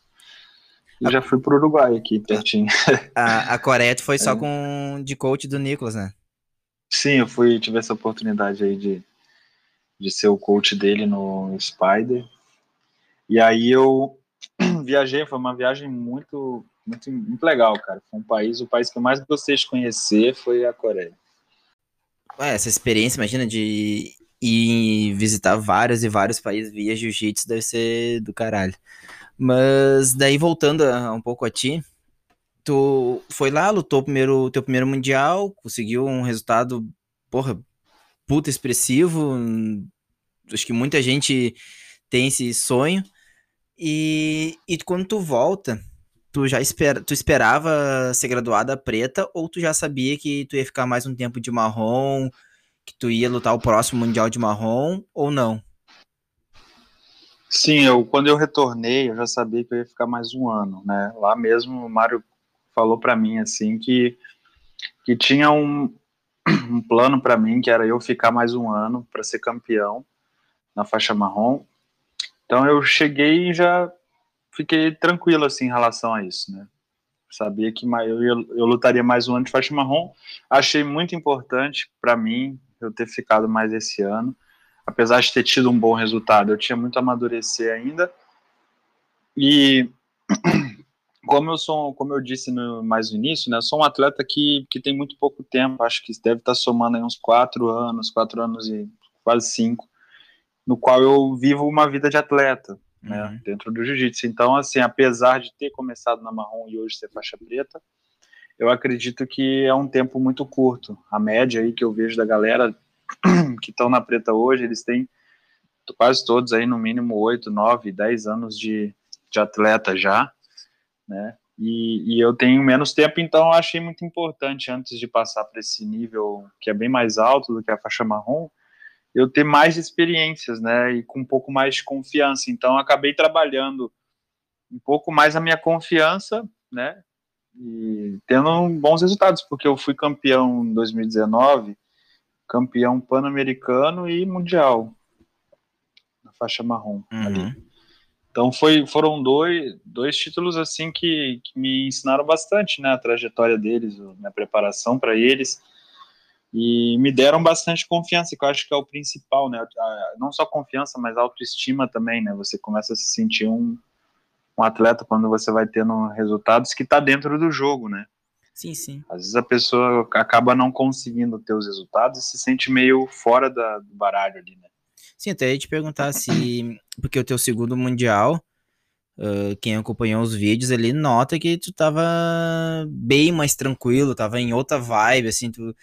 eu já fui pro Uruguai aqui, pertinho. A, a Coreia foi só é. com de coach do Nicolas, né? Sim, eu fui, tive essa oportunidade aí de, de ser o coach dele no Spider. E aí eu viajei, foi uma viagem muito, muito, muito legal, cara. Foi um país, o país que eu mais gostei de conhecer foi a Coreia. Ué, essa experiência, imagina, de ir visitar vários e vários países via jiu-jitsu deve ser do caralho. Mas daí voltando a, um pouco a ti, tu foi lá, lutou primeiro teu primeiro mundial, conseguiu um resultado, porra, puta expressivo. Acho que muita gente tem esse sonho. E, e quando tu volta, tu já espera, tu esperava ser graduada preta ou tu já sabia que tu ia ficar mais um tempo de marrom, que tu ia lutar o próximo mundial de marrom ou não? Sim, eu quando eu retornei, eu já sabia que eu ia ficar mais um ano, né? Lá mesmo o Mário falou para mim assim que que tinha um, um plano para mim que era eu ficar mais um ano para ser campeão na faixa marrom. Então eu cheguei e já fiquei tranquilo assim em relação a isso, né? Sabia que eu, eu lutaria mais um ano de faixa marrom. Achei muito importante para mim eu ter ficado mais esse ano. Apesar de ter tido um bom resultado, eu tinha muito a amadurecer ainda. E como eu sou, como eu disse no, mais no início, né, sou um atleta que, que tem muito pouco tempo, acho que deve estar somando uns quatro anos, quatro anos e quase cinco, no qual eu vivo uma vida de atleta, né, uhum. dentro do jiu-jitsu. Então, assim, apesar de ter começado na marrom e hoje ser faixa preta, eu acredito que é um tempo muito curto. A média aí que eu vejo da galera que estão na preta hoje, eles têm quase todos aí no mínimo oito, nove, dez anos de, de atleta já, né? E, e, eu tenho menos tempo, então achei muito importante, antes de passar para esse nível que é bem mais alto do que a faixa marrom, eu ter mais experiências, né? E com um pouco mais de confiança. Então, acabei trabalhando um pouco mais a minha confiança, né? E tendo bons resultados, porque eu fui campeão em 2019, campeão pan-americano e mundial na faixa marrom uhum. Então foi, foram dois, dois títulos assim que, que me ensinaram bastante, né, a trajetória deles, a minha preparação para eles e me deram bastante confiança, que eu acho que é o principal, né, não só confiança, mas autoestima também, né, você começa a se sentir um, um atleta quando você vai tendo resultados que está dentro do jogo, né. Sim, sim. Às vezes a pessoa acaba não conseguindo ter os resultados e se sente meio fora da, do baralho ali, né. Sim, até ia te perguntar se. Porque o teu segundo Mundial, uh, quem acompanhou os vídeos ali, nota que tu tava bem mais tranquilo, tava em outra vibe, assim, tu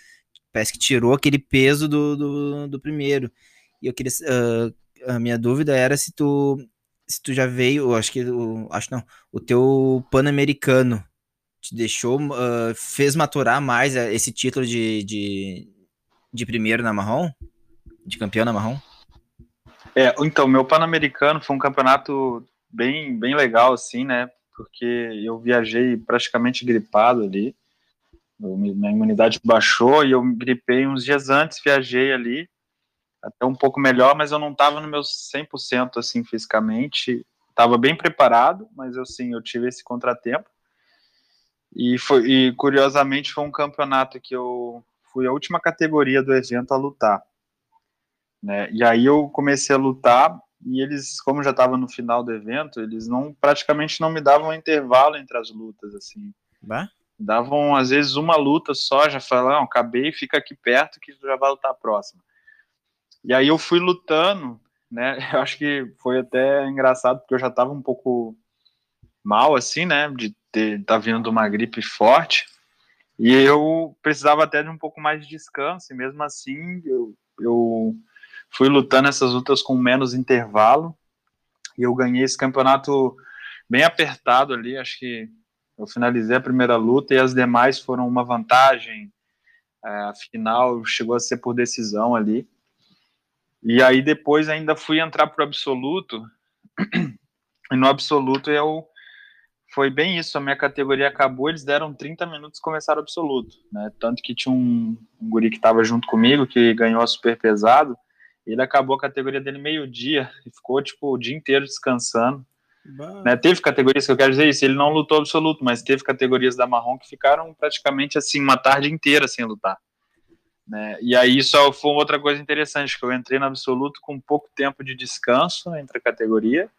parece que tirou aquele peso do, do, do primeiro. E eu queria. Uh, a minha dúvida era se tu. Se tu já veio, acho que. Acho não. O teu Pan-Americano te deixou. Uh, fez maturar mais esse título de, de, de primeiro na marrom? De campeão na marrom? É, então, meu Pan-Americano foi um campeonato bem, bem legal, assim, né? Porque eu viajei praticamente gripado ali. minha imunidade baixou e eu gripei uns dias antes, viajei ali, até um pouco melhor, mas eu não estava no meu 100% assim fisicamente. Estava bem preparado, mas eu sim, eu tive esse contratempo. E foi e curiosamente foi um campeonato que eu fui a última categoria do evento a lutar. Né? E aí eu comecei a lutar e eles, como já estava no final do evento, eles não praticamente não me davam um intervalo entre as lutas, assim. Bah? Davam às vezes uma luta só, já falaram, acabei, fica aqui perto que já vai lutar a próxima. E aí eu fui lutando, né? Eu acho que foi até engraçado porque eu já estava um pouco mal assim, né, de estar tá vindo uma gripe forte. E eu precisava até de um pouco mais de descanso, e mesmo assim eu, eu fui lutando essas lutas com menos intervalo e eu ganhei esse campeonato bem apertado ali. Acho que eu finalizei a primeira luta e as demais foram uma vantagem. É, a final chegou a ser por decisão ali. E aí depois ainda fui entrar para o absoluto. E no absoluto eu foi bem isso. A minha categoria acabou, eles deram 30 minutos e começaram absoluto, né? Tanto que tinha um, um guri que estava junto comigo que ganhou a super pesado ele acabou a categoria dele meio-dia e ficou, tipo, o dia inteiro descansando. Né, teve categorias que eu quero dizer isso, ele não lutou absoluto, mas teve categorias da marrom que ficaram praticamente assim uma tarde inteira sem lutar. Né, e aí só foi outra coisa interessante, que eu entrei no absoluto com pouco tempo de descanso entre a categoria,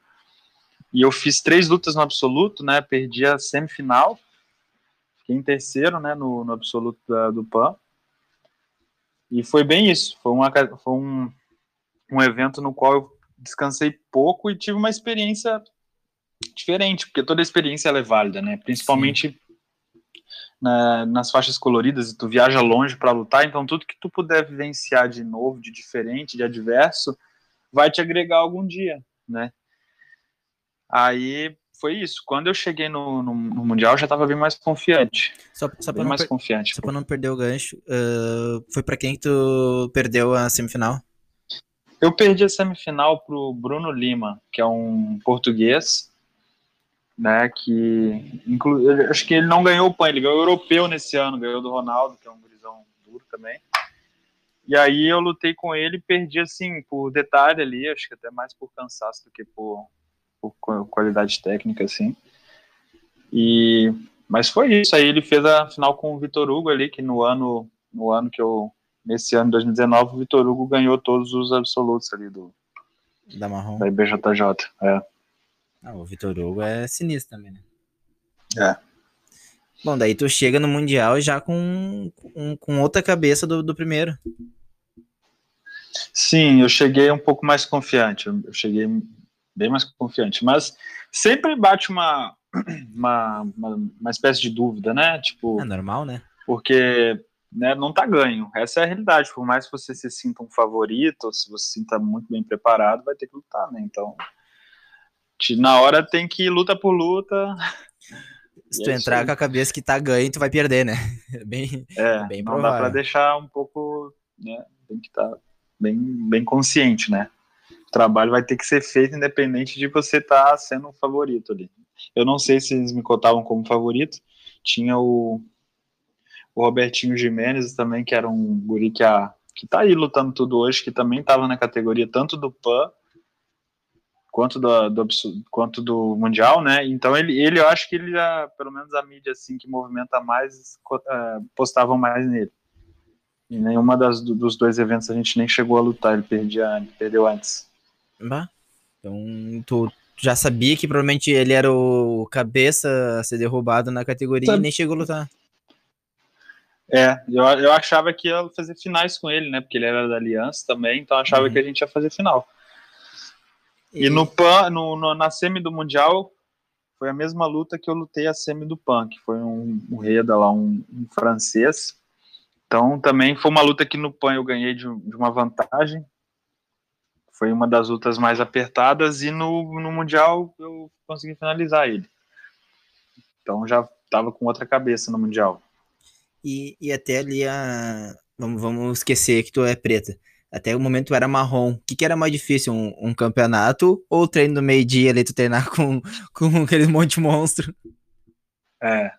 e eu fiz três lutas no absoluto, né, perdi a semifinal, fiquei em terceiro, né, no, no absoluto da, do PAN, e foi bem isso, foi, uma, foi um, um evento no qual eu descansei pouco e tive uma experiência diferente, porque toda experiência é válida, né? Principalmente na, nas faixas coloridas, e tu viaja longe para lutar, então tudo que tu puder vivenciar de novo, de diferente, de adverso, vai te agregar algum dia, né? Aí foi isso. Quando eu cheguei no, no, no Mundial, já estava bem mais confiante. Só, só para mais confiante. Só para não perder o gancho, uh, foi para quem que tu perdeu a semifinal? Eu perdi a semifinal pro Bruno Lima, que é um português, né, que inclu... acho que ele não ganhou o PAN, ele ganhou o europeu nesse ano, ganhou do Ronaldo, que é um gurizão duro também. E aí eu lutei com ele e perdi, assim, por detalhe ali, acho que até mais por cansaço do que por, por qualidade técnica, assim. E mas foi isso. Aí ele fez a final com o Vitor Hugo ali, que no ano, no ano que eu. Nesse ano, 2019, o Vitor Hugo ganhou todos os absolutos ali do, Da marrom. da IBJJ. É. Ah, o Vitor Hugo é sinistro também, né? É. Bom, daí tu chega no Mundial já com, com, com outra cabeça do, do primeiro. Sim, eu cheguei um pouco mais confiante. Eu eu cheguei bem mais confiante. Mas sempre bate uma, uma, uma, uma espécie de dúvida, né? Tipo, É normal, né? porque né, não tá ganho. Essa é a realidade. Por mais que você se sinta um favorito, ou se você se sinta muito bem preparado, vai ter que lutar, né? Então, te- na hora tem que ir luta por luta. Se tu é entrar com a cabeça que tá ganho, tu vai perder, né? É Bem, É, bem não dá provável. para deixar um pouco, né? Tem que estar bem, bem consciente, né? Trabalho vai ter que ser feito independente de você estar sendo o favorito ali. Eu não sei se eles me cotavam como favorito. Tinha o, o Robertinho Jimenez também, que era um guri que, a, que tá aí lutando tudo hoje, que também estava na categoria tanto do PAN quanto do, do, quanto do Mundial, né? Então ele, ele, eu acho que ele já, pelo menos a mídia assim que movimenta mais, co- eh, postavam mais nele. E nenhuma das, do- dos dois eventos a gente nem chegou a lutar, ele perdia, ele perdeu antes. Bah. Então, tu já sabia que provavelmente ele era o cabeça a ser derrubado na categoria e Sabe- nem chegou a lutar. É, eu, eu achava que ia fazer finais com ele, né? Porque ele era da Aliança também, então eu achava Uhum. que a gente ia fazer final. E no PAN, no, no- na semi do Mundial, foi a mesma luta que eu lutei a semi do PAN, que foi um, um Reda lá, um, um francês. Então também foi uma luta que no PAN eu ganhei de, de uma vantagem. Foi uma das lutas mais apertadas e no, no Mundial eu consegui finalizar ele. Então já estava com outra cabeça no Mundial. E, e até ali a. Vamos, vamos esquecer que tu é preta. Até o momento tu era marrom. O que, que era mais difícil? Um, um campeonato ou treino do meio-dia ali, tu treinar com, com aquele monte de monstro? É.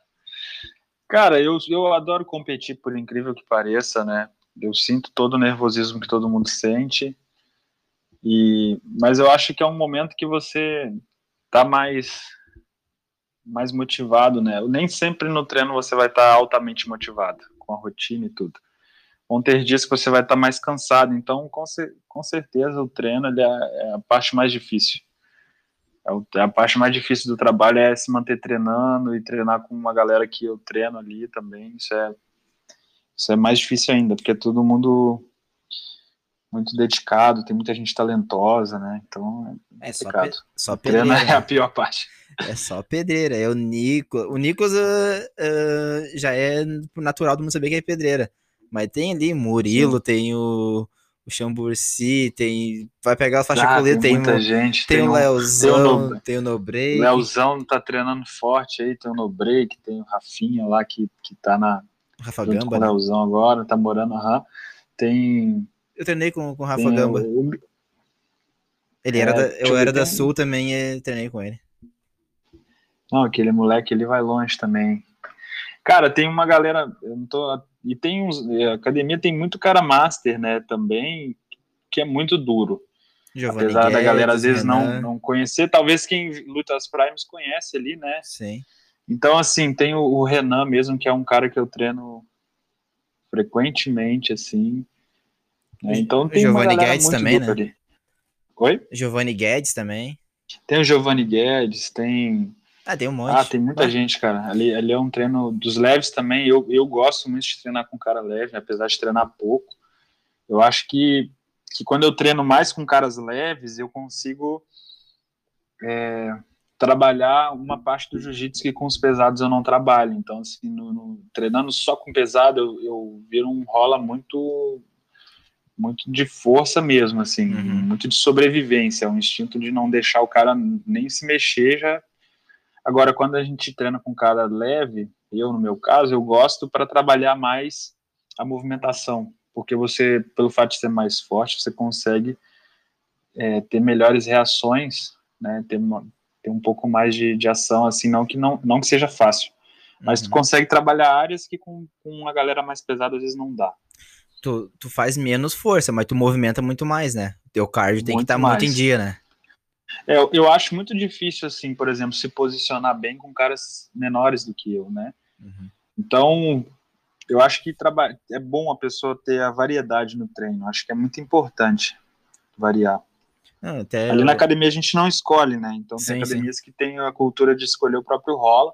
Cara, eu, eu adoro competir, por incrível que pareça, né? Eu sinto todo o nervosismo que todo mundo sente. E, mas eu acho que é um momento que você tá mais mais motivado, né? Nem sempre no treino você vai estar altamente motivado com a rotina e tudo. Vão ter dias que você vai estar mais cansado, então com, com certeza o treino é, é a parte mais difícil. É o- A parte mais difícil do trabalho é se manter treinando e treinar com uma galera que eu treino ali também. Isso é, isso é mais difícil ainda, porque é todo mundo muito dedicado, tem muita gente talentosa, né? Então É só, complicado. pe- só Treino pedreira. é a pior parte. É só pedreira. É o Nico. O Nicolas ah, ah, já é natural do mundo saber que é pedreira. Mas tem ali Murilo, tem o, o Chamburci, tem. Vai pegar a faixa Ah, colete, tem tem, muita o, gente. tem o o Leozão, Nobre- tem o Nobrei. Leozão tá treinando forte aí, tem o Nobreak, tem o Rafinha lá que, que tá na, Rafa Gamba, né? Leozão agora, tá morando, aham. Tem, Eu treinei com, com o Rafa tem Gamba. o, Ele era é, da, eu era da tem- Sul também e treinei com ele. Não, aquele moleque ele vai longe também. Cara, tem uma galera, eu não tô, e tem uns, a academia tem muito cara master, né, também, que é muito duro. Giovanni Apesar da galera às Guedes, vezes não, não conhecer, talvez quem luta as primes conhece ali, né? Sim. Então, assim, tem o, o Renan mesmo, que é um cara que eu treino frequentemente, assim. Né? Então tem Giovanni Guedes também, né? ali. Oi? Giovanni Guedes também. Tem o Giovanni Guedes, tem Ah, tem um monte. Ah, tem muita Ah, gente, cara. Ali, ali é um treino dos leves também. Eu, eu gosto muito de treinar com cara leve, apesar de treinar pouco. Eu acho que, que quando eu treino mais com caras leves, eu consigo é, trabalhar uma parte do jiu-jitsu que com os pesados eu não trabalho. Então, assim, no, no- treinando só com pesado, eu, eu viro um rola muito muito de força mesmo, assim, Uhum. muito de sobrevivência, um instinto de não deixar o cara nem se mexer já Agora, quando a gente treina com cara leve, eu no meu caso, eu gosto para trabalhar mais a movimentação, porque você, pelo fato de ser mais forte, você consegue é, ter melhores reações, né? Ter, ter um pouco mais de, de ação, assim, não que não, não que seja fácil, mas tu uhum. consegue trabalhar áreas que com, com uma galera mais pesada às vezes não dá. Tu, tu faz menos força, mas tu movimenta muito mais, né? Teu cardio tem que Muito estar muito em dia, né? É, eu acho muito difícil, assim, por exemplo, se posicionar bem com caras menores do que eu, né? Uhum. Então, eu acho que é bom a pessoa ter a variedade no treino. Acho que é muito importante variar. Não, Ali na academia a gente não escolhe, né? Então sim, tem academias sim. que tem a cultura de escolher o próprio rola.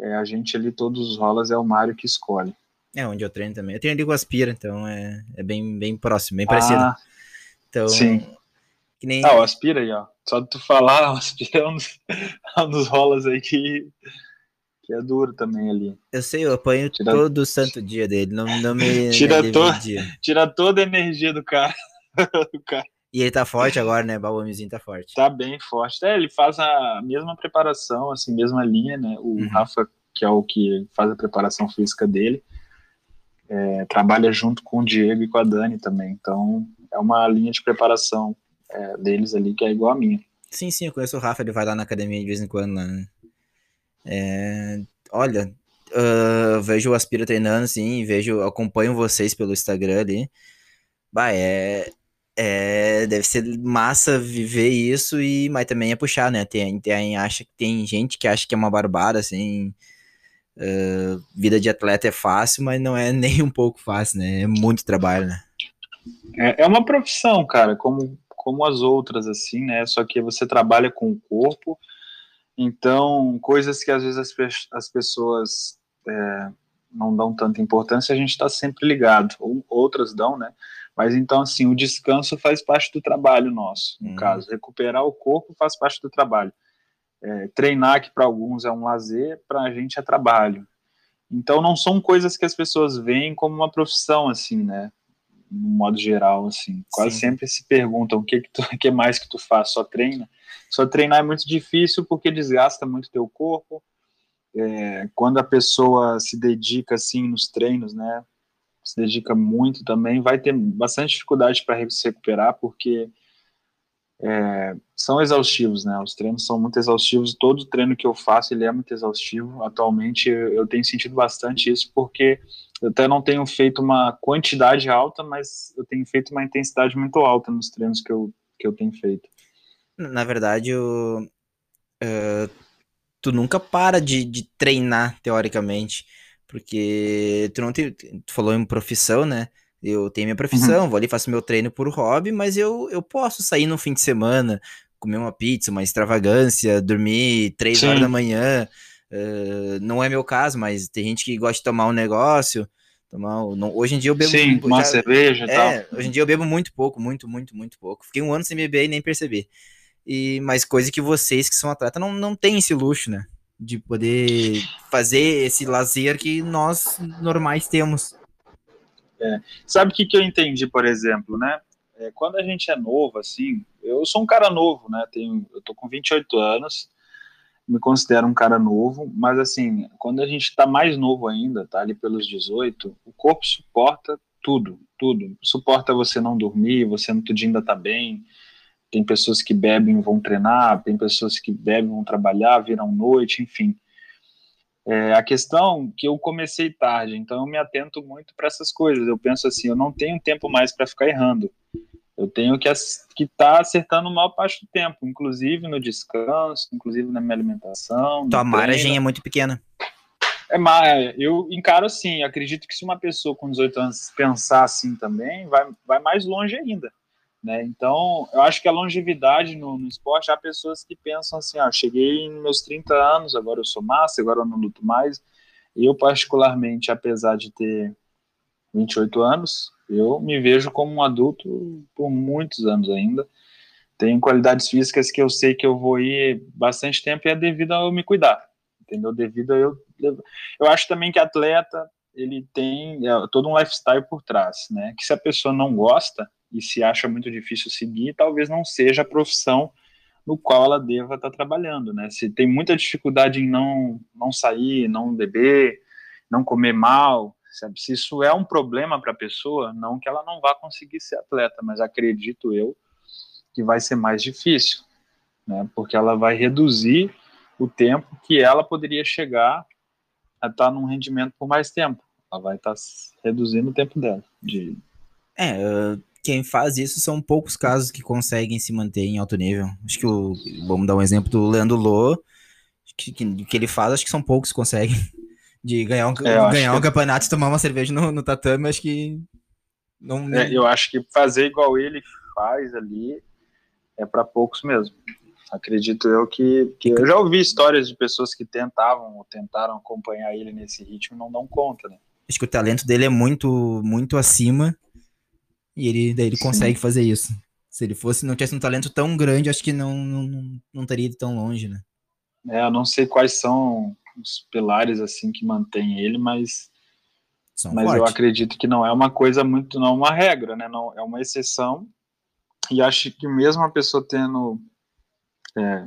É, a gente ali, todos os rolas, é o Mário que escolhe. É, onde eu treino também. Eu treino ali com o Aspira, então é, é bem, bem próximo, bem parecido. Ah, então, sim. Que nem... Ah, o Aspira aí, ó. Só de tu falar, o Aspira é um dos, é um dos rolas aí que, que é duro também ali. Eu sei, eu apanho tira... todo santo dia dele, não, não me. tira, to... tira toda a energia do cara. do cara. E ele tá forte agora, né? O homenzinho tá forte. Tá bem forte. É, ele faz a mesma preparação, assim, mesma linha, né? O uhum. Rafa, que é o que faz a preparação física dele, é, trabalha junto com o Diego e com a Dani também. Então, é uma linha de preparação é, deles ali que é igual a minha. Sim, sim, eu conheço o Rafa, ele vai lá na academia de vez em quando, né? É, olha, uh, vejo o Aspira treinando, sim, vejo, acompanho vocês pelo Instagram ali. Bah, é, é, deve ser massa viver isso, e, mas também é puxar, né? Tem, tem, acha, tem gente que acha que é uma barbada, assim. Uh, vida de atleta é fácil, mas não é nem um pouco fácil, né? É muito trabalho, né? É, é uma profissão, cara, como, como as outras, assim, né? Só que você trabalha com o corpo, então coisas que às vezes as, as pessoas é, não dão tanta importância, a gente está sempre ligado, ou outras dão, né? Mas então, assim, o descanso faz parte do trabalho nosso, no uhum. caso. Recuperar o corpo faz parte do trabalho. É, treinar, que para alguns é um lazer, para a gente é trabalho. Então, não são coisas que as pessoas veem como uma profissão, assim, né? No modo geral, assim. Quase Sim. sempre se perguntam o que, que, tu, que mais que tu faz, só treina? Só treinar é muito difícil porque desgasta muito teu corpo. É, quando a pessoa se dedica, assim, nos treinos, né? se dedica muito também, vai ter bastante dificuldade para se recuperar, porque é, são exaustivos, né? Os treinos são muito exaustivos. Todo treino que eu faço ele é muito exaustivo. Atualmente eu, eu tenho sentido bastante isso, porque eu até não tenho feito uma quantidade alta, mas eu tenho feito uma intensidade muito alta nos treinos que eu, que eu tenho feito. Na verdade, uh, tu nunca para de, de treinar, teoricamente. Porque tu não tem. Tu falou em profissão, né? Eu tenho minha profissão, uhum. vou ali, faço meu treino por hobby, mas eu, eu posso sair no fim de semana, comer uma pizza, uma extravagância, dormir três horas da manhã. Uh, não é meu caso, mas tem gente que gosta de tomar um negócio. Tomar, não, hoje em dia eu bebo. Sim, uma cerveja e é, tal. Hoje em dia eu bebo muito pouco, muito, muito, muito pouco. Fiquei um ano sem beber e nem percebi. E, mas coisa que vocês que são atletas não, não têm esse luxo, né? de poder fazer esse lazer que nós normais temos. É. Sabe o que, que eu entendi, por exemplo, né? É, quando a gente é novo, assim, eu sou um cara novo, né? Tenho, eu tô com 28 anos, me considero um cara novo, mas assim, quando a gente tá mais novo ainda, tá ali pelos 18, o corpo suporta tudo, tudo. Suporta você não dormir, você no dia ainda tá bem, tem pessoas que bebem vão treinar, tem pessoas que bebem vão trabalhar, viram noite, enfim. É, a questão que eu comecei tarde, então eu me atento muito para essas coisas. Eu penso assim, eu não tenho tempo mais para ficar errando. Eu tenho que estar tá acertando maior parte do tempo, inclusive no descanso, inclusive na minha alimentação. Tua margem é muito pequena. É, mas eu encaro assim, acredito que se uma pessoa com 18 anos pensar assim também, vai, vai mais longe ainda. Né? Então, eu acho que a longevidade no, no, esporte, há pessoas que pensam assim, ah, cheguei em meus 30 anos, agora eu sou massa, agora eu não luto mais. Eu, particularmente, apesar de ter 28 anos, eu me vejo como um adulto por muitos anos ainda. Tenho qualidades físicas que eu sei que eu vou ir bastante tempo e é devido a eu me cuidar, entendeu? Devido a eu... Eu acho também que atleta, ele tem é, todo um lifestyle por trás, né? Que se a pessoa não gosta, e se acha muito difícil seguir, talvez não seja a profissão no qual ela deva estar trabalhando, né? Se tem muita dificuldade em não, não sair, não beber, não comer mal, sabe? Se isso é um problema para a pessoa, não que ela não vá conseguir ser atleta, mas acredito eu que vai ser mais difícil, né? Porque ela vai reduzir o tempo que ela poderia chegar a estar num rendimento por mais tempo. Ela vai estar reduzindo o tempo dela de é, quem faz isso são poucos casos que conseguem se manter em alto nível. Acho que o. Vamos dar um exemplo do Leandro Lô. Que, que, que ele faz, acho que são poucos que conseguem. De ganhar um, É, ganhar um que- campeonato e tomar uma cerveja no, no tatame, acho que. Não, É, eu acho que fazer igual ele faz ali é para poucos mesmo. Acredito eu que, que eu já ouvi histórias de pessoas que tentavam ou tentaram acompanhar ele nesse ritmo e não dão conta, né? acho que o talento dele é muito, muito acima. E ele, daí ele Sim. consegue fazer isso. Se ele fosse, não tivesse um talento tão grande, acho que não, não, não, teria ido tão longe, né? É, eu não sei quais são os pilares assim que mantêm ele, mas, São mas eu acredito que não é uma coisa muito, não é uma regra, né? Não é uma exceção. E acho que mesmo a pessoa tendo é,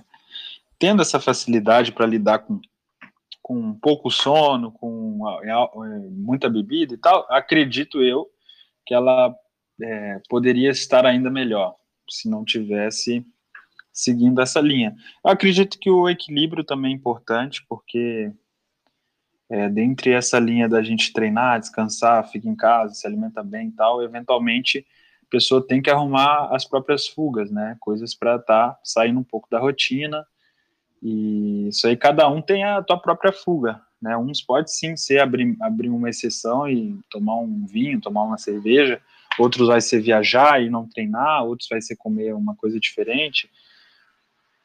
tendo essa facilidade para lidar com com pouco sono, com é, muita bebida e tal, acredito eu que ela é, poderia estar ainda melhor se não tivesse seguindo essa linha. Eu acredito que o equilíbrio também é importante, porque é, dentre essa linha da gente treinar, descansar, fica em casa, se alimenta bem e tal, eventualmente a pessoa tem que arrumar as próprias fugas, né? Coisas para estar tá saindo um pouco da rotina. E isso aí cada um tem a tua própria fuga, né? Uns pode sim ser abrir, abrir uma exceção e tomar um vinho, tomar uma cerveja, outros vai ser viajar e não treinar, outros vai ser comer uma coisa diferente.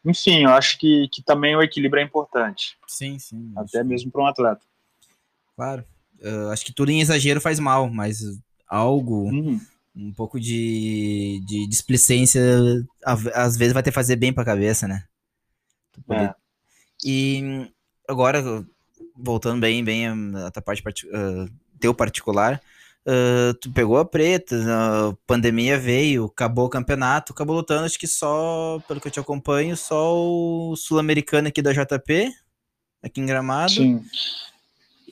Enfim, eu acho que, que também o equilíbrio é importante, Sim, sim. até acho- mesmo para um atleta. Claro. Eu acho que tudo em exagero faz mal, mas algo, Uhum. um pouco de, de displicência, a- às vezes vai ter fazer bem pra cabeça, né? É. E agora, voltando bem, bem a tua parte, ah, teu particular, ah, tu pegou a preta, a pandemia veio, acabou o campeonato, acabou lutando, acho que só, pelo que eu te acompanho, só o sul-americano aqui da JP, aqui em Gramado. Sim.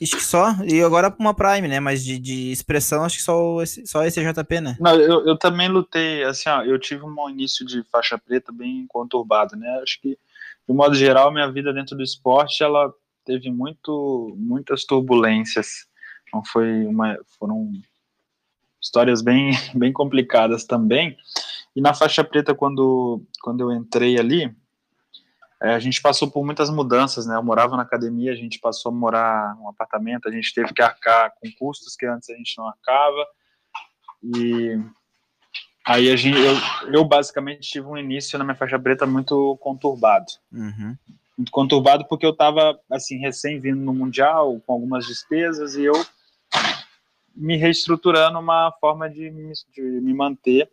Acho que só. E agora uma Prime, né? Mas de, de expressão, acho que só esse, só esse JP, né? Não, eu, eu também lutei, assim, ó, eu tive um início de faixa preta bem conturbado, né? Acho que, de modo geral, minha vida dentro do esporte, ela teve muito, muitas turbulências. Não foi uma, foram histórias bem, bem complicadas também. E na faixa preta, quando, quando eu entrei ali, é, a gente passou por muitas mudanças, né? Eu morava na academia, a gente passou a morar num apartamento, a gente teve que arcar com custos que antes a gente não arcava. E aí a gente, eu, eu basicamente tive um início na minha faixa preta muito conturbado. Uhum. Muito conturbado porque eu estava assim recém vindo no mundial com algumas despesas e eu me reestruturando uma forma de me, de me manter.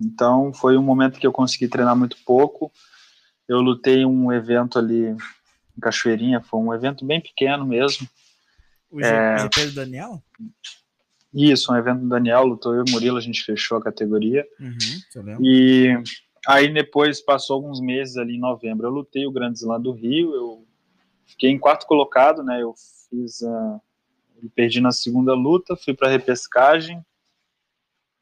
Então foi um momento que eu consegui treinar muito pouco. Eu lutei um evento ali em Cachoeirinha, foi um evento bem pequeno mesmo. O É. GP do Daniel? Isso, um evento do Daniel, lutou eu e o Murilo, a gente fechou a categoria. Uhum. E aí depois passou alguns meses ali em novembro, eu lutei o Grande Slam do Rio, eu fiquei em quarto colocado, né? Eu fiz a eu perdi na segunda luta, fui para repescagem.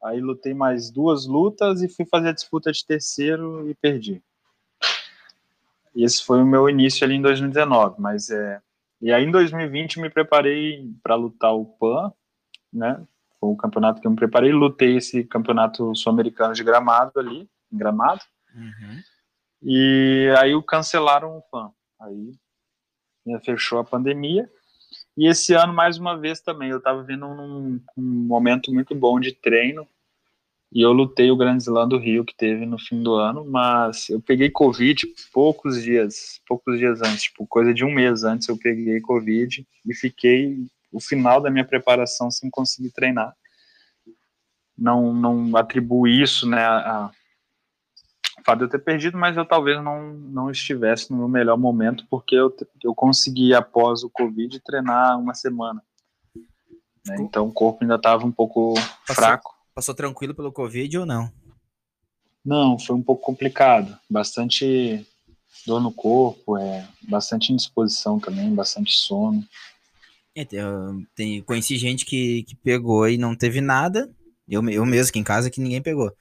Aí lutei mais duas lutas e fui fazer a disputa de terceiro e perdi. E esse foi o meu início ali em 2019, mas é e aí em 2020 me preparei para lutar o PAN, né? Foi o campeonato que eu me preparei, lutei esse campeonato sul-americano de Gramado ali, em Gramado. Uhum. E aí o cancelaram o PAN. Aí né, fechou a pandemia. E esse ano, mais uma vez também, eu estava vendo um, um momento muito bom de treino. E eu lutei o Grande Slam do Rio que teve no fim do ano, mas eu peguei Covid poucos dias, poucos dias antes, tipo, coisa de um mês antes eu peguei Covid e fiquei o final da minha preparação sem conseguir treinar. Não, não atribuo isso, né, a, fato de eu ter perdido, mas eu talvez não, não estivesse no meu melhor momento, porque eu, eu consegui, após o Covid, treinar uma semana. né? Então o corpo ainda estava um pouco fraco. Passou tranquilo pelo Covid ou não? Não, foi um pouco complicado. Bastante dor no corpo, é, bastante indisposição também, bastante sono. É, tem, uh, tem- conheci gente que, que pegou e não teve nada. Eu, eu mesmo, aqui em casa, que ninguém pegou.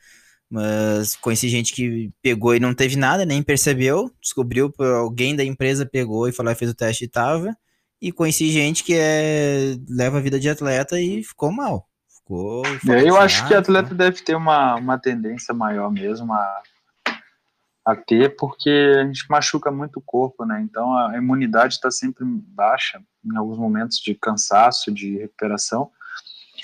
Mas conheci gente que pegou e não teve nada, nem percebeu. Descobriu, por alguém da empresa pegou e falou e fez o teste e tava. E conheci gente que é, leva a vida de atleta e ficou mal. ficou. É, eu acho que atleta deve ter uma, uma tendência maior mesmo a, a ter, porque a gente machuca muito o corpo, né? Então a imunidade está sempre baixa em alguns momentos de cansaço, de recuperação.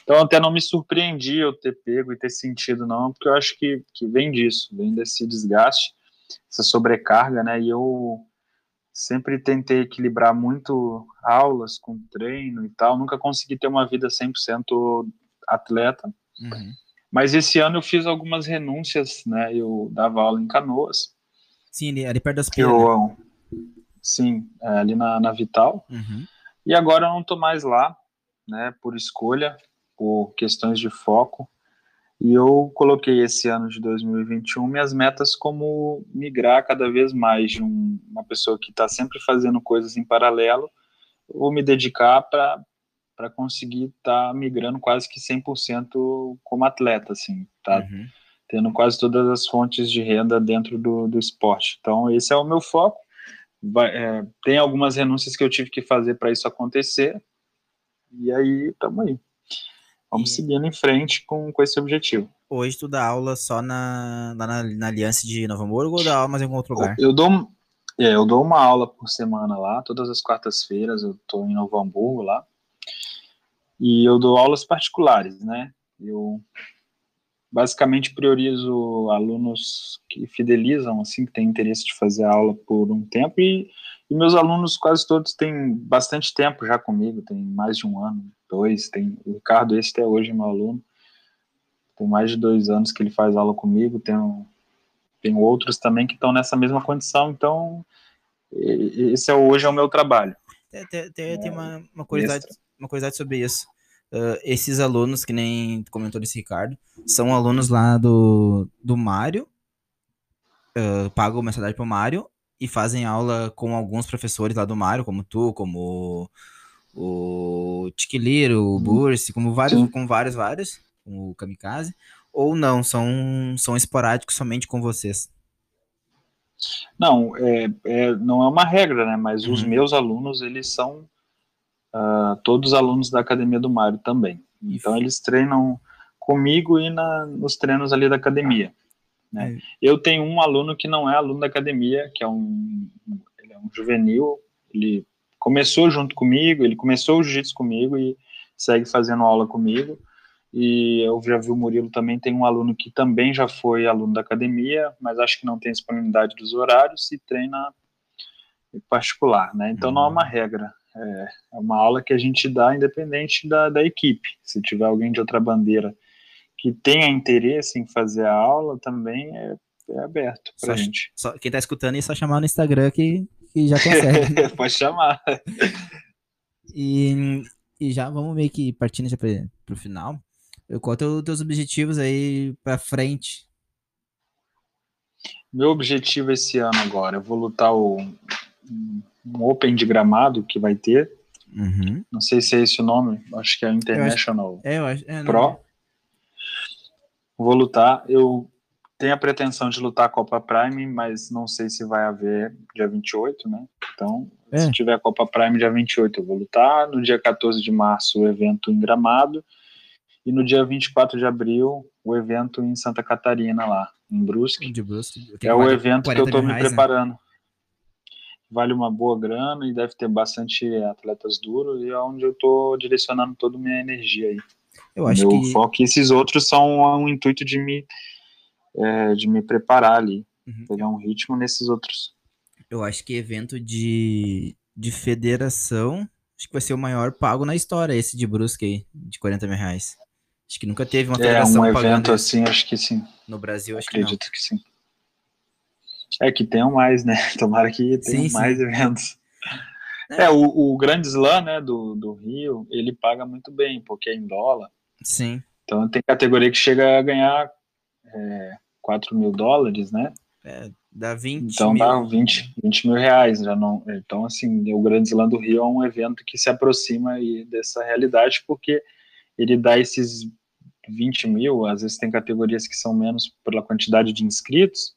Então até não me surpreendi eu ter pego e ter sentido, não, porque eu acho que, que vem disso, vem desse desgaste, essa sobrecarga, né? E eu sempre tentei equilibrar muito aulas com treino e tal, nunca consegui ter uma vida 100% atleta. Uhum. Mas esse ano eu fiz algumas renúncias, né? Eu dava aula em Canoas. Sim, ali, perto das. Eu, né? Sim, é, ali na, na Vital. Uhum. E agora eu não tô mais lá, né? Por escolha, por questões de foco. E eu coloquei esse ano de 2021 minhas metas como migrar cada vez mais de um, uma pessoa que está sempre fazendo coisas em paralelo, ou me dedicar para conseguir estar tá migrando quase que 100% como atleta, assim, tá? Uhum. Tendo quase todas as fontes de renda dentro do, do esporte. Então, esse é o meu foco. Vai, é, tem algumas renúncias que eu tive que fazer para isso acontecer, e aí, estamos aí. Vamos e... seguindo em frente com, com esse objetivo. Hoje tu dá aula só na, na, na Aliança de Novo Hamburgo ou dá aula mais em algum outro lugar? Eu dou, é, eu dou uma aula por semana lá, todas as quartas-feiras eu estou em Novo Hamburgo lá. E eu dou aulas particulares, né? Eu basicamente priorizo alunos que fidelizam, assim, que têm interesse de fazer aula por um tempo e, e meus alunos quase todos têm bastante tempo já comigo, tem mais de um ano dois, tem o Ricardo, esse até hoje é meu aluno, tem mais de dois anos que ele faz aula comigo, tem, tem outros também que estão nessa mesma condição, então esse é hoje é o meu trabalho. Tem, tem, tem, tem uma, uma, curiosidade, uma curiosidade sobre isso. Uh, esses alunos, que nem comentou desse Ricardo, são alunos lá do, do Mário, uh, pagam mensalidade pro Mário e fazem aula com alguns professores lá do Mário, como tu, como o Tiquiliro, o uhum. Bursi, como vários, com vários, vários, com o Kamikaze, ou não, são, são esporádicos somente com vocês? Não, é, é não é uma regra, né? Mas uhum. os meus alunos, eles são uh, todos alunos da Academia do Mário também. Então eles treinam comigo e na, nos treinos ali da academia. Né? É. Eu tenho um aluno que não é aluno da academia, que é um, ele é um juvenil, ele começou junto comigo, ele começou o jiu-jitsu comigo e segue fazendo aula comigo. E eu já vi o Murilo também tem um aluno que também já foi aluno da academia, mas acho que não tem disponibilidade dos horários e treina em particular, né? Então não é uma regra, é, é uma aula que a gente dá independente da, da equipe. Se tiver alguém de outra bandeira que tenha interesse em fazer a aula, também é, é aberto para gente. Só, quem está escutando é só chamar no Instagram que que já consegue. Pode chamar. E, e já vamos meio que partindo já para o final. Qual é os teus objetivos aí para frente? Meu objetivo esse ano agora, eu vou lutar o um Open de gramado que vai ter. Uhum. Não sei se é esse o nome, acho que é International acho, é, eu acho, é, Pro. Vou lutar. Eu tem a pretensão de lutar a Copa Prime, mas não sei se vai haver dia 28, né? Então, é. se tiver a Copa Prime dia 28, eu vou lutar. No dia 14 de março, o evento em Gramado. E no dia 24 de abril, o evento em Santa Catarina, lá, em Brusque. De Brusque. É o evento que eu estou me reais, né? preparando. Né? Vale uma boa grana e deve ter bastante atletas duros, e é onde eu estou direcionando toda a minha energia aí. Eu acho Meu que... foco, e esses outros são um intuito de me é, de me preparar ali, uhum. pegar um ritmo nesses outros. Eu acho que evento de, de federação, acho que vai ser o maior pago na história, esse de Brusque aí, de 40 mil reais. Acho que nunca teve uma federação É, um evento assim, acho que sim. No Brasil, acho Acredito que, que sim. É que tenham mais, né? Tomara que tenham sim, mais sim. eventos. É, é o, o Grande Slam, né, do, do Rio, ele paga muito bem, porque é em dólar. Sim. Então tem categoria que chega a ganhar é, 4 mil dólares, né? É, dá 20 então mil. dá 20, 20 mil reais. Já não, então, assim, o Grande Slam do Rio é um evento que se aproxima aí dessa realidade, porque ele dá esses 20 mil, às vezes tem categorias que são menos pela quantidade de inscritos,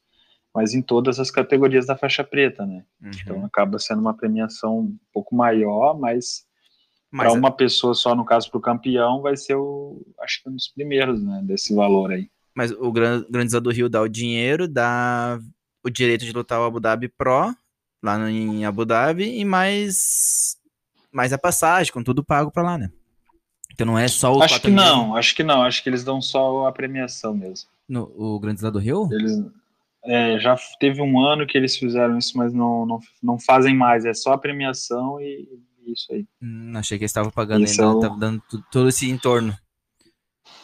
mas em todas as categorias da faixa preta, né? Uhum. Então acaba sendo uma premiação um pouco maior, mas para uma pessoa só, no caso, para o campeão, vai ser o, acho que um dos primeiros, né, desse valor aí. Mas o Grandeza do Rio dá o dinheiro, dá o direito de lutar o Abu Dhabi Pro, lá no, em Abu Dhabi, e mais, mais a passagem, com tudo pago para lá, né? Então não é só o Acho que não, acho que não, acho que eles dão só a premiação mesmo. No, o Grandeza do Rio? Eles, é, já teve um ano que eles fizeram isso, mas não, não, não fazem mais, é só a premiação e isso aí. Hum, achei que eles estavam pagando isso ainda, é dando todo esse entorno.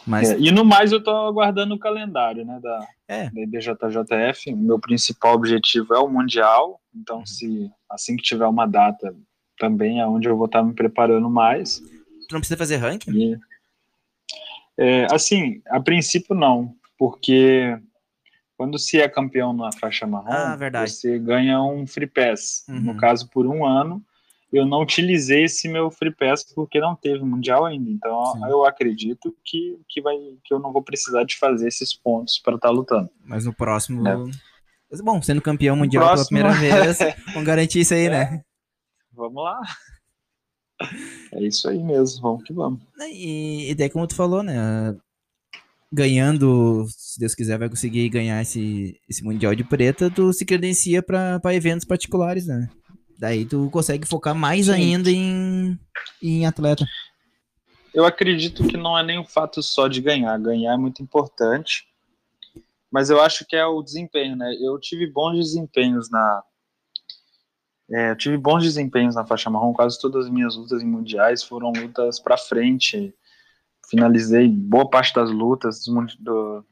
Mas... É, e no mais eu tô aguardando o calendário, né, da, é. da IBJJF. Meu principal objetivo é o Mundial, então uhum. se assim que tiver uma data, também é onde eu vou estar me preparando mais. Tu não precisa fazer ranking? E, é, assim, a princípio não, porque quando se é campeão na faixa marrom, ah, você ganha um free pass. Uhum. No caso, por um ano, eu não utilizei esse meu Free Pass porque não teve Mundial ainda. Então Sim. eu acredito que, que, vai, que eu não vou precisar de fazer esses pontos para estar tá lutando. Mas no próximo. É. Bom, sendo campeão mundial próximo... pela primeira vez, vamos garantir isso aí, é. né? Vamos lá. É isso aí mesmo, vamos que vamos. E, e daí, como tu falou, né? Ganhando, se Deus quiser, vai conseguir ganhar esse, esse Mundial de Preta, tu se credencia para eventos particulares, né? Daí tu consegue focar mais Sim. ainda em, em atleta. Eu acredito que não é nem o fato só de ganhar. Ganhar é muito importante. Mas eu acho que é o desempenho, né? Eu tive bons desempenhos na. É, eu tive bons desempenhos na faixa marrom. Quase todas as minhas lutas em mundiais foram lutas para frente. Finalizei boa parte das lutas, dos, do,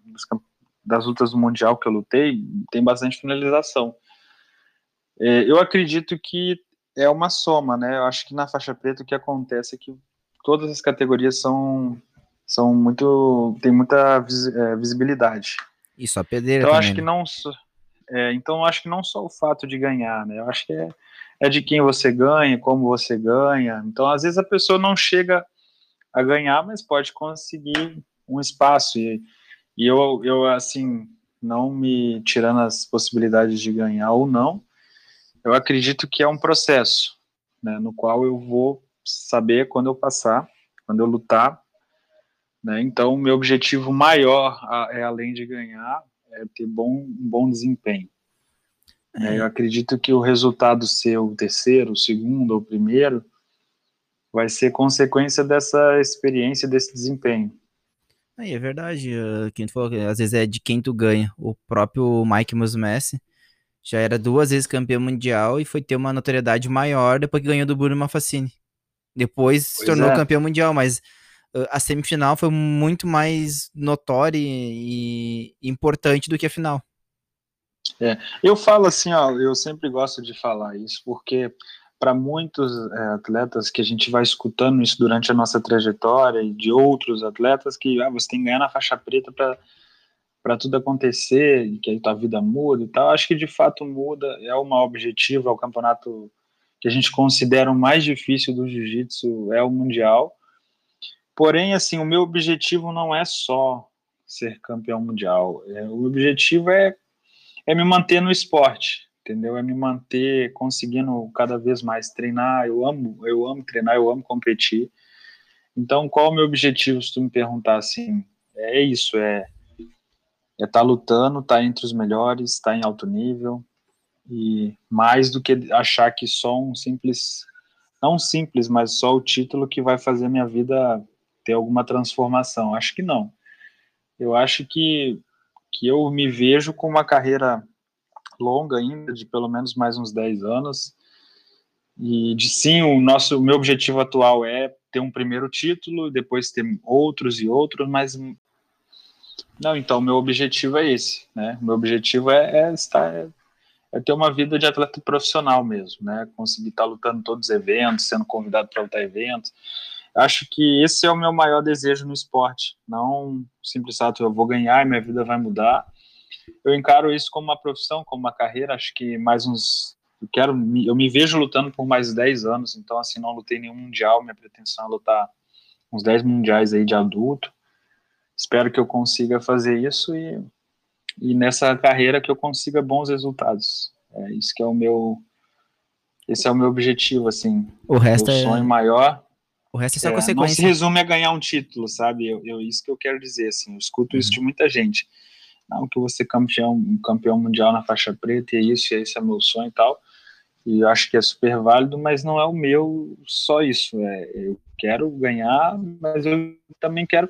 das lutas do mundial que eu lutei, tem bastante finalização. É, eu acredito que é uma soma, né? Eu acho que na faixa preta o que acontece é que todas as categorias são, são muito. tem muita é, visibilidade. Isso, a pedreira. Então, também, acho que né? não. É, então, acho que não só o fato de ganhar, né? Eu acho que é, é de quem você ganha, como você ganha. Então, às vezes a pessoa não chega a ganhar, mas pode conseguir um espaço. E, e eu, eu, assim, não me tirando as possibilidades de ganhar ou não, eu acredito que é um processo, né, no qual eu vou saber quando eu passar, quando eu lutar, né, então meu objetivo maior, é além de ganhar, é ter bom, um bom desempenho. É. Eu acredito que o resultado ser o terceiro, o segundo ou o primeiro vai ser consequência dessa experiência, desse desempenho. Aí é verdade, uh, quem tu falou, às vezes é de quem tu ganha. O próprio Mike Musumeci, já era duas vezes campeão mundial e foi ter uma notoriedade maior depois que ganhou do Bruno Mafacini. Depois pois se tornou é. campeão mundial, mas a semifinal foi muito mais notória e, e importante do que a final. É, eu falo assim, ó, eu sempre gosto de falar isso, porque para muitos é, atletas que a gente vai escutando isso durante a nossa trajetória e de outros atletas que ah, você tem que ganhar na faixa preta para para tudo acontecer e que aí tua vida muda e tal. Acho que de fato muda, é uma objetiva, é o campeonato que a gente considera o mais difícil do jiu-jitsu, é o mundial. Porém, assim, o meu objetivo não é só ser campeão mundial. É, o objetivo é, é me manter no esporte, entendeu? É me manter conseguindo cada vez mais treinar. Eu amo, eu amo treinar, eu amo competir. Então, qual o meu objetivo, se tu me perguntar assim? É isso, é é estar tá lutando, estar tá entre os melhores, estar tá em alto nível e mais do que achar que só um simples, não simples, mas só o título que vai fazer minha vida ter alguma transformação. Acho que não. Eu acho que que eu me vejo com uma carreira longa ainda, de pelo menos mais uns 10 anos. E de sim, o nosso o meu objetivo atual é ter um primeiro título, depois ter outros e outros, mas não, então, meu objetivo é esse, né? Meu objetivo é, é estar, é, ter uma vida de atleta profissional mesmo, né? Conseguir estar lutando todos os eventos, sendo convidado para lutar eventos. Acho que esse é o meu maior desejo no esporte, não simples fato, eu vou ganhar e minha vida vai mudar. Eu encaro isso como uma profissão, como uma carreira, acho que mais uns eu quero eu me vejo lutando por mais 10 anos, então assim, não lutei nenhum mundial, minha pretensão é lutar uns 10 mundiais aí de adulto espero que eu consiga fazer isso e, e nessa carreira que eu consiga bons resultados. É isso que é o meu esse é o meu objetivo assim. O resto o é sonho maior. O resto é só É, não se consequência. resume a ganhar um título, sabe? Eu, eu- isso que eu quero dizer, assim, eu escuto isso Uhum. de muita gente. Não, que eu vou ser campeão, campeão mundial na faixa preta, e é isso, e esse é meu sonho e tal. E eu acho que é super válido, mas não é o meu só isso. É, eu quero ganhar, mas eu também quero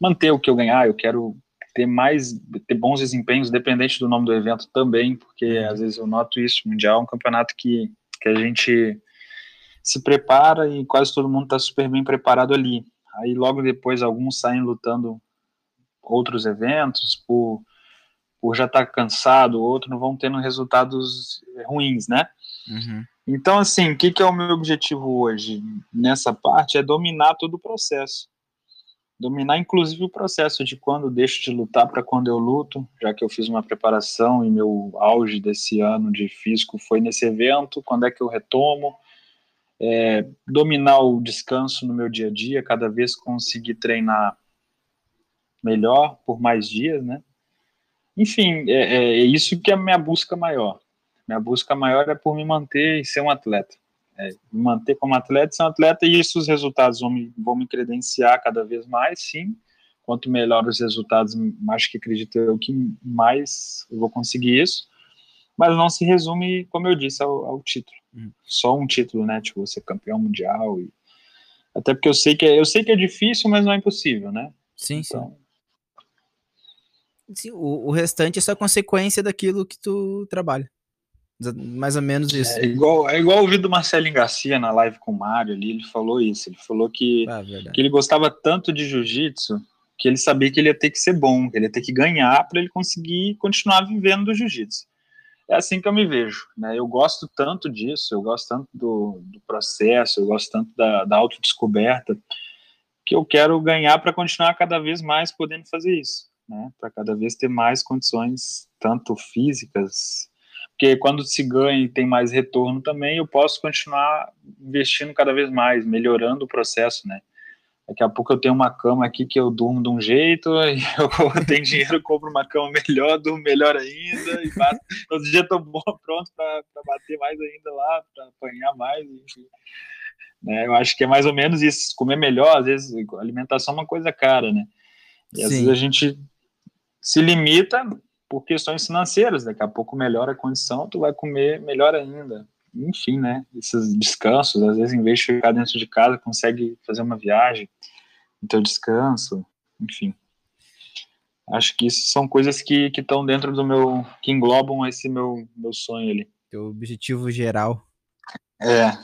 manter o que eu ganhar, eu quero ter mais, ter bons desempenhos, independente do nome do evento também, porque Uhum. às vezes eu noto isso, o Mundial é um campeonato que, que a gente se prepara e quase todo mundo está super bem preparado ali. Aí logo depois alguns saem lutando outros eventos por, por já estar cansado, outros não vão tendo resultados ruins, né? Uhum. Então, assim, o que, que é o meu objetivo hoje nessa parte é dominar todo o processo. Dominar, inclusive, o processo de quando deixo de lutar para quando eu luto, já que eu fiz uma preparação e meu auge desse ano de físico foi nesse evento, quando é que eu retomo, é, dominar o descanso no meu dia a dia, cada vez conseguir treinar melhor por mais dias, né? Enfim, é, é, é isso que é a minha busca maior. Minha busca maior é por me manter e ser um atleta. É, me manter como atleta, ser um atleta, e isso os resultados vão me, vão me credenciar cada vez mais, sim. Quanto melhor os resultados, mais que acredito eu que mais eu vou conseguir isso. Mas não se resume, como eu disse, ao, ao título. Uhum. Só um título, né? Tipo, ser campeão mundial. E... Até porque eu sei, que é, eu sei que é difícil, mas não é impossível, né? Sim, sim. Então, Sim, o, o restante é só consequência daquilo que tu trabalha. Mais ou menos isso. É igual, é igual ouvir do Marcelinho Garcia na live com o Mário ali, ele falou isso, ele falou que, Ah, que ele gostava tanto de jiu-jitsu que ele sabia que ele ia ter que ser bom, que ele ia ter que ganhar para ele conseguir continuar vivendo do jiu-jitsu. É assim que eu me vejo, né? Eu gosto tanto disso, eu gosto tanto do, do processo, eu gosto tanto da, da autodescoberta, que eu quero ganhar para continuar cada vez mais podendo fazer isso, né? Para cada vez ter mais condições, tanto físicas, porque quando se ganha e tem mais retorno também, eu posso continuar investindo cada vez mais, melhorando o processo, né? Daqui a pouco eu tenho uma cama aqui que eu durmo de um jeito, e eu tenho dinheiro, compro uma cama melhor, durmo melhor ainda, e bato, todo dia bom, pronto para bater mais ainda lá, para apanhar mais, enfim. Né, eu acho que é mais ou menos isso, comer melhor, às vezes alimentação é uma coisa cara, né? E às Sim. vezes a gente se limita por questões financeiras, daqui a pouco melhora a condição, tu vai comer melhor ainda. Enfim, né? Esses descansos, às vezes em vez de ficar dentro de casa, consegue fazer uma viagem, no teu descanso, enfim. Acho que isso são coisas que estão dentro do meu, que englobam esse meu, meu sonho ali. Teu objetivo geral. É,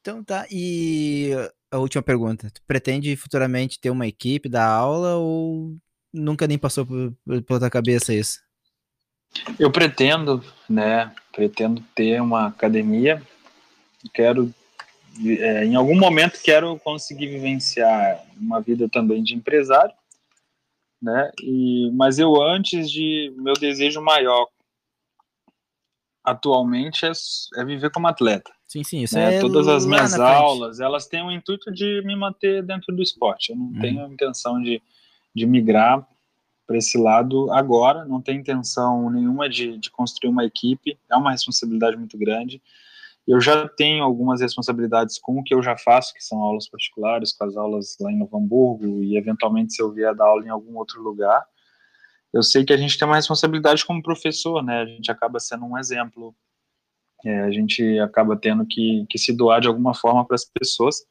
Então tá, e a última pergunta. Tu pretende futuramente ter uma equipe da aula ou nunca nem passou pela tua cabeça isso? Eu pretendo, né? Pretendo ter uma academia. Quero, é, em algum momento, quero conseguir vivenciar uma vida também de empresário, né? E, mas eu antes de meu desejo maior atualmente é, é viver como atleta. Sim, sim, isso né? é Todas as minhas frente. aulas, elas têm o intuito de me manter dentro do esporte. Eu não Uhum. tenho a intenção de, de migrar para esse lado agora, não tenho intenção nenhuma de, de construir uma equipe, é uma responsabilidade muito grande. Eu já tenho algumas responsabilidades com o que eu já faço, que são aulas particulares, com as aulas lá em Novo Hamburgo, e eventualmente se eu vier dar aula em algum outro lugar. Eu sei que a gente tem uma responsabilidade como professor, né? A gente acaba sendo um exemplo é, a gente acaba tendo que, que se doar de alguma forma para as pessoas.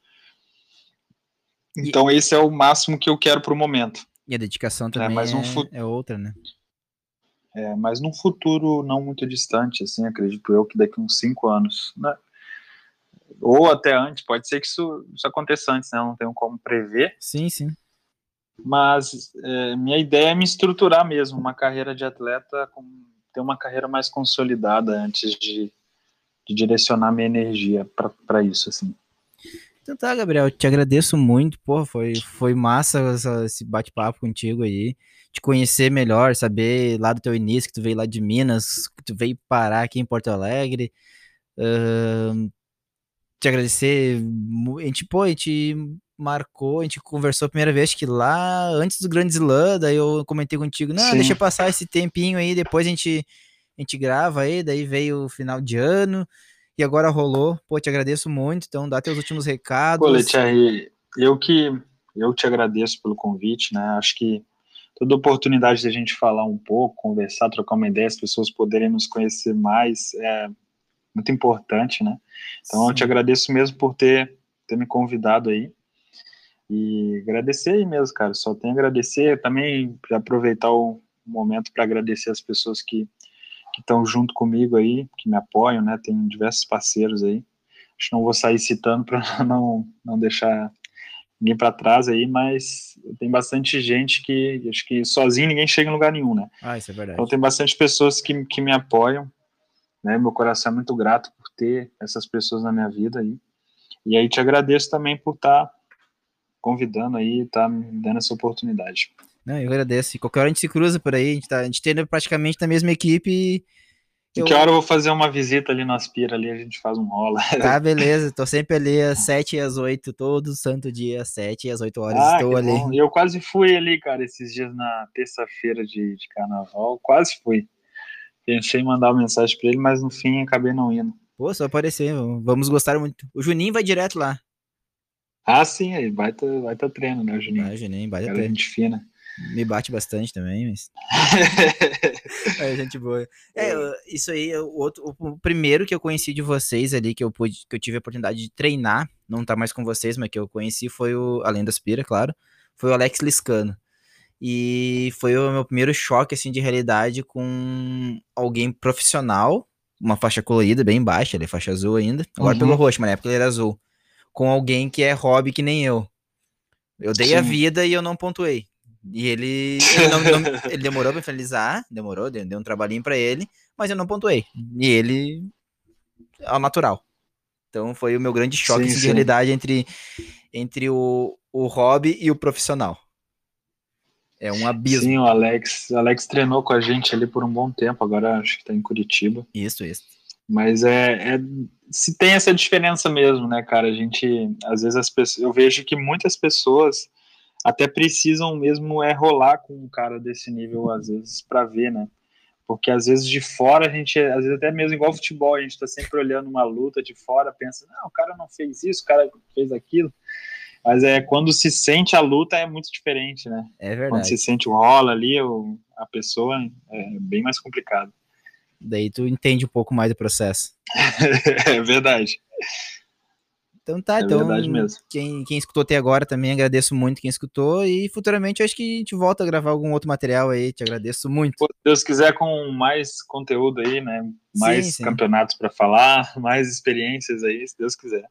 Então, esse é o máximo que eu quero para o momento. E a dedicação também é, um fu- é outra, né? É, mas num futuro não muito distante, assim, acredito eu que daqui uns cinco anos, né? ou até antes, pode ser que isso, isso aconteça antes, né? Eu não tenho como prever, Sim, sim. mas é, minha ideia é me estruturar mesmo, uma carreira de atleta, com, ter uma carreira mais consolidada antes de, de direcionar minha energia para isso, assim. Então tá, Gabriel, te agradeço muito, pô, foi, foi massa essa- esse bate-papo contigo aí, te conhecer melhor, saber lá do teu início, que tu veio lá de Minas, que tu veio parar aqui em Porto Alegre, ahn, te agradecer, a gente, pô, a gente marcou, a gente conversou a primeira vez, que lá antes do Grande Slam, daí eu comentei contigo, não, Sim. deixa passar esse tempinho aí, depois a gente, a gente grava aí, daí veio o final de ano, que agora rolou. Pô, te agradeço muito. Então, dá teus últimos recados. Pô, Letieri, eu que eu te agradeço pelo convite, né? Acho que toda oportunidade de a gente falar um pouco, conversar, trocar uma ideia, as pessoas poderem nos conhecer mais é muito importante, né? Então, Sim. eu te agradeço mesmo por ter, ter me convidado aí. E agradecer aí mesmo, cara. Só tenho a agradecer. Também aproveitar o momento para agradecer as pessoas que estão junto comigo aí, que me apoiam, né? Tem diversos parceiros aí. Acho que não vou sair citando para não, não deixar ninguém para trás aí, mas tem bastante gente que acho que sozinho ninguém chega em lugar nenhum, né? Ah, isso é verdade. Então tem bastante pessoas que, que me apoiam, né? Meu coração é muito grato por ter essas pessoas na minha vida aí. E aí te agradeço também por estar tá convidando aí, tá me dando essa oportunidade. Não, eu agradeço. Qualquer hora a gente se cruza por aí, a gente, tá, a gente tem praticamente na mesma equipe e eu... Que hora eu vou fazer uma visita ali no Aspira, ali a gente faz um rola. Tá, beleza. Tô sempre ali às 7 e às 8, todo santo dia, às 7 e às 8 horas ah, estou ali. Bom. Eu quase fui ali, cara, esses dias na terça-feira de, de carnaval, quase fui. Pensei em mandar uma mensagem pra ele, mas no fim acabei não indo. Pô, só aparecer, vamos gostar muito. O Juninho vai direto lá. Ah, sim, aí vai vai tá treino, né, Juninho? Vai, Juninho, vai tá treino. gente fina. Me bate bastante também, mas. é, gente boa. É, isso aí, o, outro, o primeiro que eu conheci de vocês ali, que eu pude, que eu tive a oportunidade de treinar, não tá mais com vocês, mas que eu conheci foi o, além da Spira, claro, foi o Alex Liscano. E foi o meu primeiro choque, assim, de realidade com alguém profissional, uma faixa colorida bem baixa, ele é faixa azul ainda, agora uhum. pelo roxo, mas na época ele era azul, com alguém que é hobby que nem eu. Eu dei Sim. a vida e eu não pontuei. E ele, ele, não, não, ele demorou para finalizar, demorou, deu, deu um trabalhinho para ele, mas eu não pontuei. E ele, ao natural. Então foi o meu grande choque sim, de realidade entre, entre o, o hobby e o profissional. É um abismo. Sim, o Alex, o Alex treinou com a gente ali por um bom tempo, agora acho que tá em Curitiba. Isso, isso. Mas é, é se tem essa diferença mesmo, né, cara? A gente, às vezes as pessoas, eu vejo que muitas pessoas até precisam mesmo é rolar com um cara desse nível, às vezes, para ver, né? Porque às vezes de fora a gente, às vezes até mesmo igual futebol, a gente tá sempre olhando uma luta de fora, pensa, não, o cara não fez isso, o cara fez aquilo. Mas é quando se sente a luta é muito diferente, né? É verdade. Quando se sente o rola ali, o, a pessoa é bem mais complicado. Daí tu entende um pouco mais do processo. é verdade. Então tá, é então Quem, quem escutou até agora também agradeço muito quem escutou e futuramente acho que a gente volta a gravar algum outro material aí, te agradeço muito. Se Deus quiser com mais conteúdo aí, né? Mais sim, sim. campeonatos para falar, mais experiências aí, se Deus quiser.